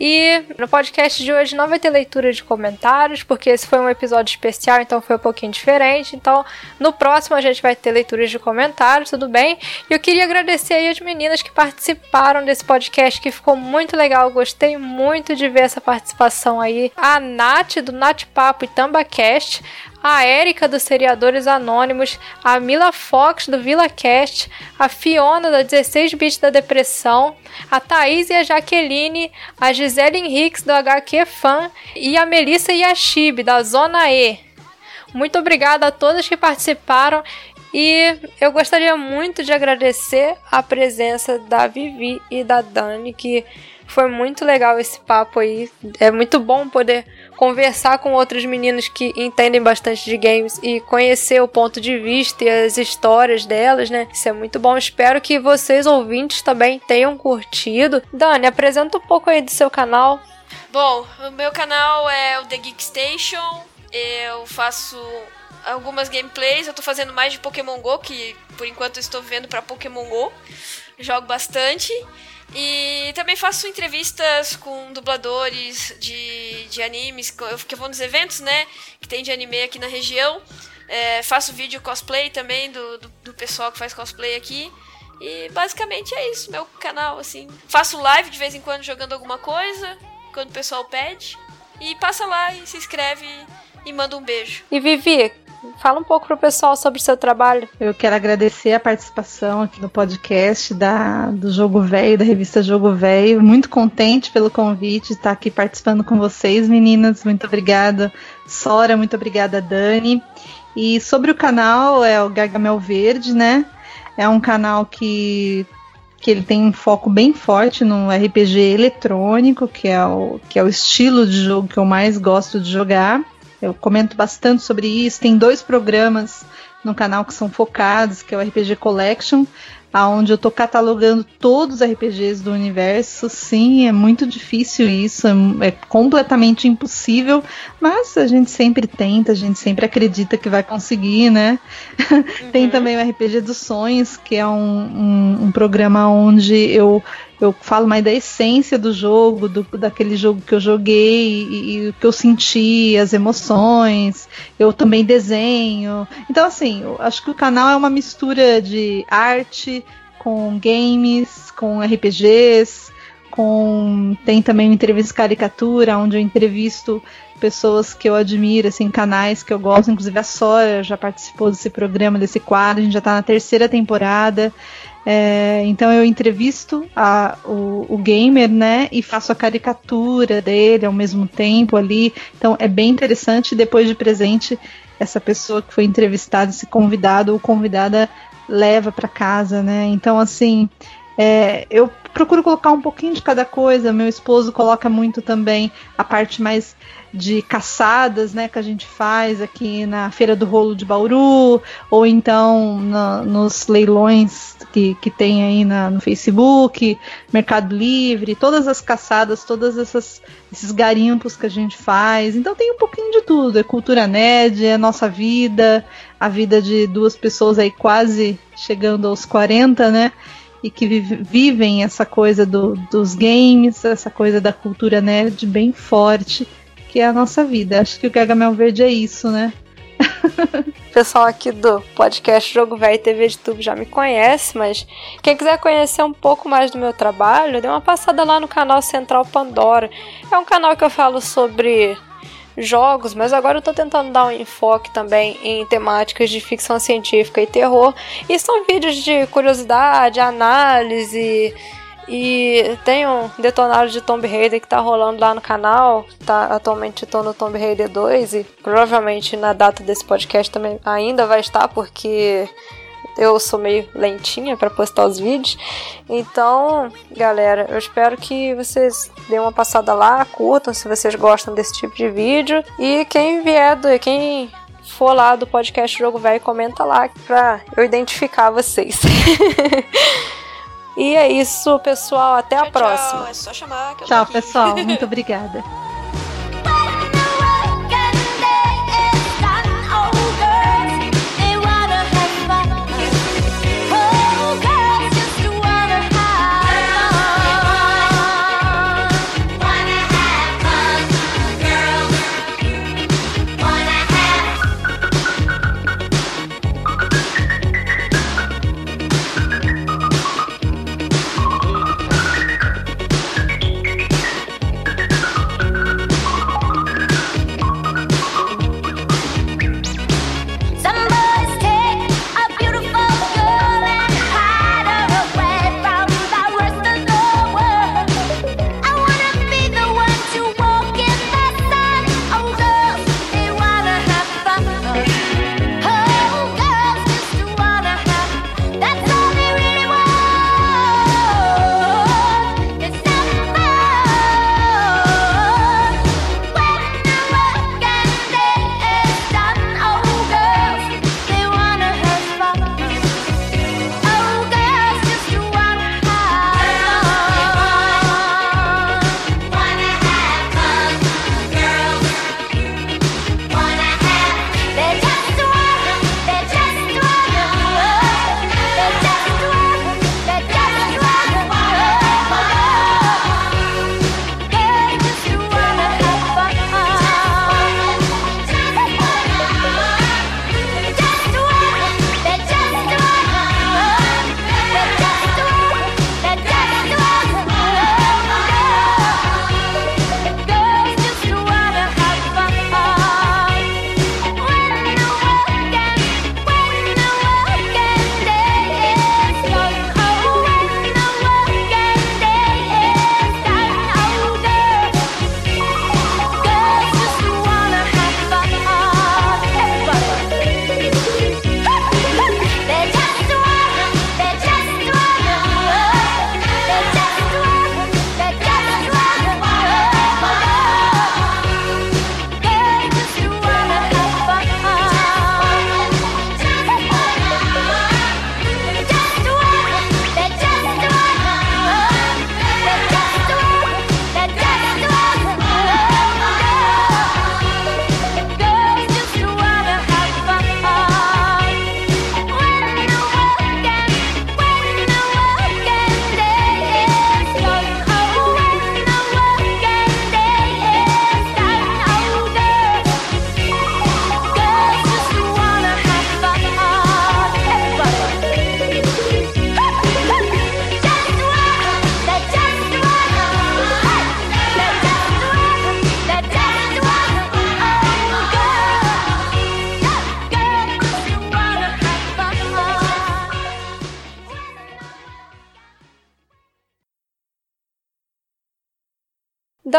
E no podcast de hoje não vai ter leitura de comentários, porque esse foi um episódio especial, então foi um pouquinho diferente. Então, no próximo a gente vai ter leituras de comentários, tudo bem? E eu queria agradecer aí as meninas que participaram desse podcast, que ficou muito legal. Gostei muito de ver essa participação aí. A Nath, do Nath Papo e Tambacast, a Érica dos Seriadores Anônimos, a Mila Fox do VilaCast, a Fiona da 16 Bits da Depressão, a Thaís e a Jaqueline, a Gisele Henriques do HQ Fan e a Melissa Yashib da Zona E. Muito obrigada a todas que participaram e eu gostaria muito de agradecer a presença da Vivi e da Dani que foi muito legal esse papo aí. É muito bom poder conversar com outros meninos que entendem bastante de games e conhecer o ponto de vista e as histórias delas, né? Isso é muito bom. Espero que vocês ouvintes também tenham curtido. Dani, apresenta um pouco aí do seu canal. Bom, o meu canal é o The Geek Station. Eu faço algumas gameplays. Eu tô fazendo mais de Pokémon Go, que por enquanto estou vivendo para Pokémon Go. Jogo bastante. E também faço entrevistas com dubladores de, de animes, que vão nos eventos, né? Que tem de anime aqui na região. É, faço vídeo cosplay também do, do, do, pessoal que faz cosplay aqui. E basicamente é isso, meu canal, assim. Faço live de vez em quando jogando alguma coisa, quando o pessoal pede. E passa lá e se inscreve e manda um beijo. E Vivi, Fala um pouco pro pessoal sobre o seu trabalho. Eu quero agradecer a participação aqui no podcast da, do Jogo Velho, da revista Jogo Velho. Muito contente pelo convite de estar aqui participando com vocês, meninas. Muito obrigada, Sora. Muito obrigada, Dani. E sobre o canal, é o Gargamel Verde, né? É um canal que, que ele tem um foco bem forte no RPG eletrônico, que é, o, que é o estilo de jogo que eu mais gosto de jogar. Eu comento bastante sobre isso. Tem dois programas no canal que são focados, que é o RPG Collection, aonde eu estou catalogando todos os RPGs do universo. Sim, é muito difícil isso, é, é, completamente impossível, mas a gente sempre tenta, a gente sempre acredita que vai conseguir, né? Uhum. Tem também o RPG dos Sonhos, que é um, um, um programa onde eu eu falo mais da essência do jogo, do, daquele jogo que eu joguei e, o que eu senti, as emoções. Eu também desenho. Então, assim, acho que o canal é uma mistura de arte com games, com RPGs, com tem também uma entrevista caricatura, onde eu entrevisto pessoas que eu admiro, assim, canais que eu gosto, inclusive a Sora já participou desse programa, desse quadro, a gente já está na terceira temporada. É, então eu entrevisto a, o, o, gamer, né, e faço a caricatura dele ao mesmo tempo ali. Então é bem interessante. Depois de presente, essa pessoa que foi entrevistada, esse convidado ou convidada leva para casa, né? Então assim, é, eu procuro colocar um pouquinho de cada coisa. Meu esposo coloca muito também a parte mais de caçadas, né, que a gente faz aqui na Feira do Rolo de Bauru, ou então na, nos leilões que, que tem aí na, no Facebook, Mercado Livre, todas as caçadas, todas essas esses garimpos que a gente faz. Então tem um pouquinho de tudo, é cultura nerd, é nossa vida, a vida de duas pessoas aí quase chegando aos 40, né? e que vivem essa coisa do, dos games, essa coisa da cultura nerd bem forte que é a nossa vida. Acho que o Gargamel Verde é isso, né? pessoal aqui do podcast Jogo Velho TV de Tubo já me conhece, mas quem quiser conhecer um pouco mais do meu trabalho, dê uma passada lá no canal Central Pandora. É um canal que eu falo sobre jogos, mas agora eu tô tentando dar um enfoque também em temáticas de ficção científica e terror. E são vídeos de curiosidade, análise, e tem um detonário de Tomb Raider que tá rolando lá no canal. Tá, atualmente tô no Tomb Raider 2 e provavelmente na data desse podcast também ainda vai estar, porque eu sou meio lentinha para postar os vídeos. Então, galera, eu espero que vocês deem uma passada lá, curtam se vocês gostam desse tipo de vídeo. E quem vier do. Quem for lá do podcast Jogo Velho, comenta lá pra eu identificar vocês. E é isso, pessoal. Até tchau, a próxima. Tchau, é só chamar que eu Tchau, pessoal. Muito obrigada.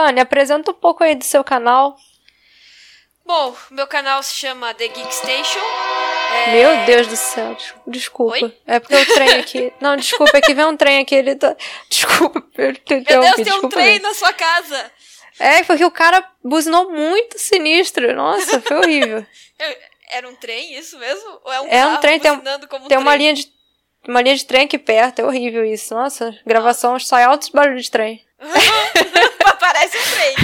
Dani, apresenta um pouco aí do seu canal. Bom, meu canal se chama The Geek Station. É... Meu Deus do céu, desculpa. Oi? É porque o trem aqui. Não, desculpa, é que vem um trem aqui, ele tá. Desculpa, eu te Meu Deus, tem um trem mesmo. na sua casa. É, porque o cara buzinou muito sinistro. Nossa, foi horrível. Era um trem isso mesmo? Ou é um É um trem, tem, um- como tem uma trem? linha de. Uma linha de trem aqui perto, é horrível isso. Nossa, gravação sai altos barulhos de trem. parece um trem.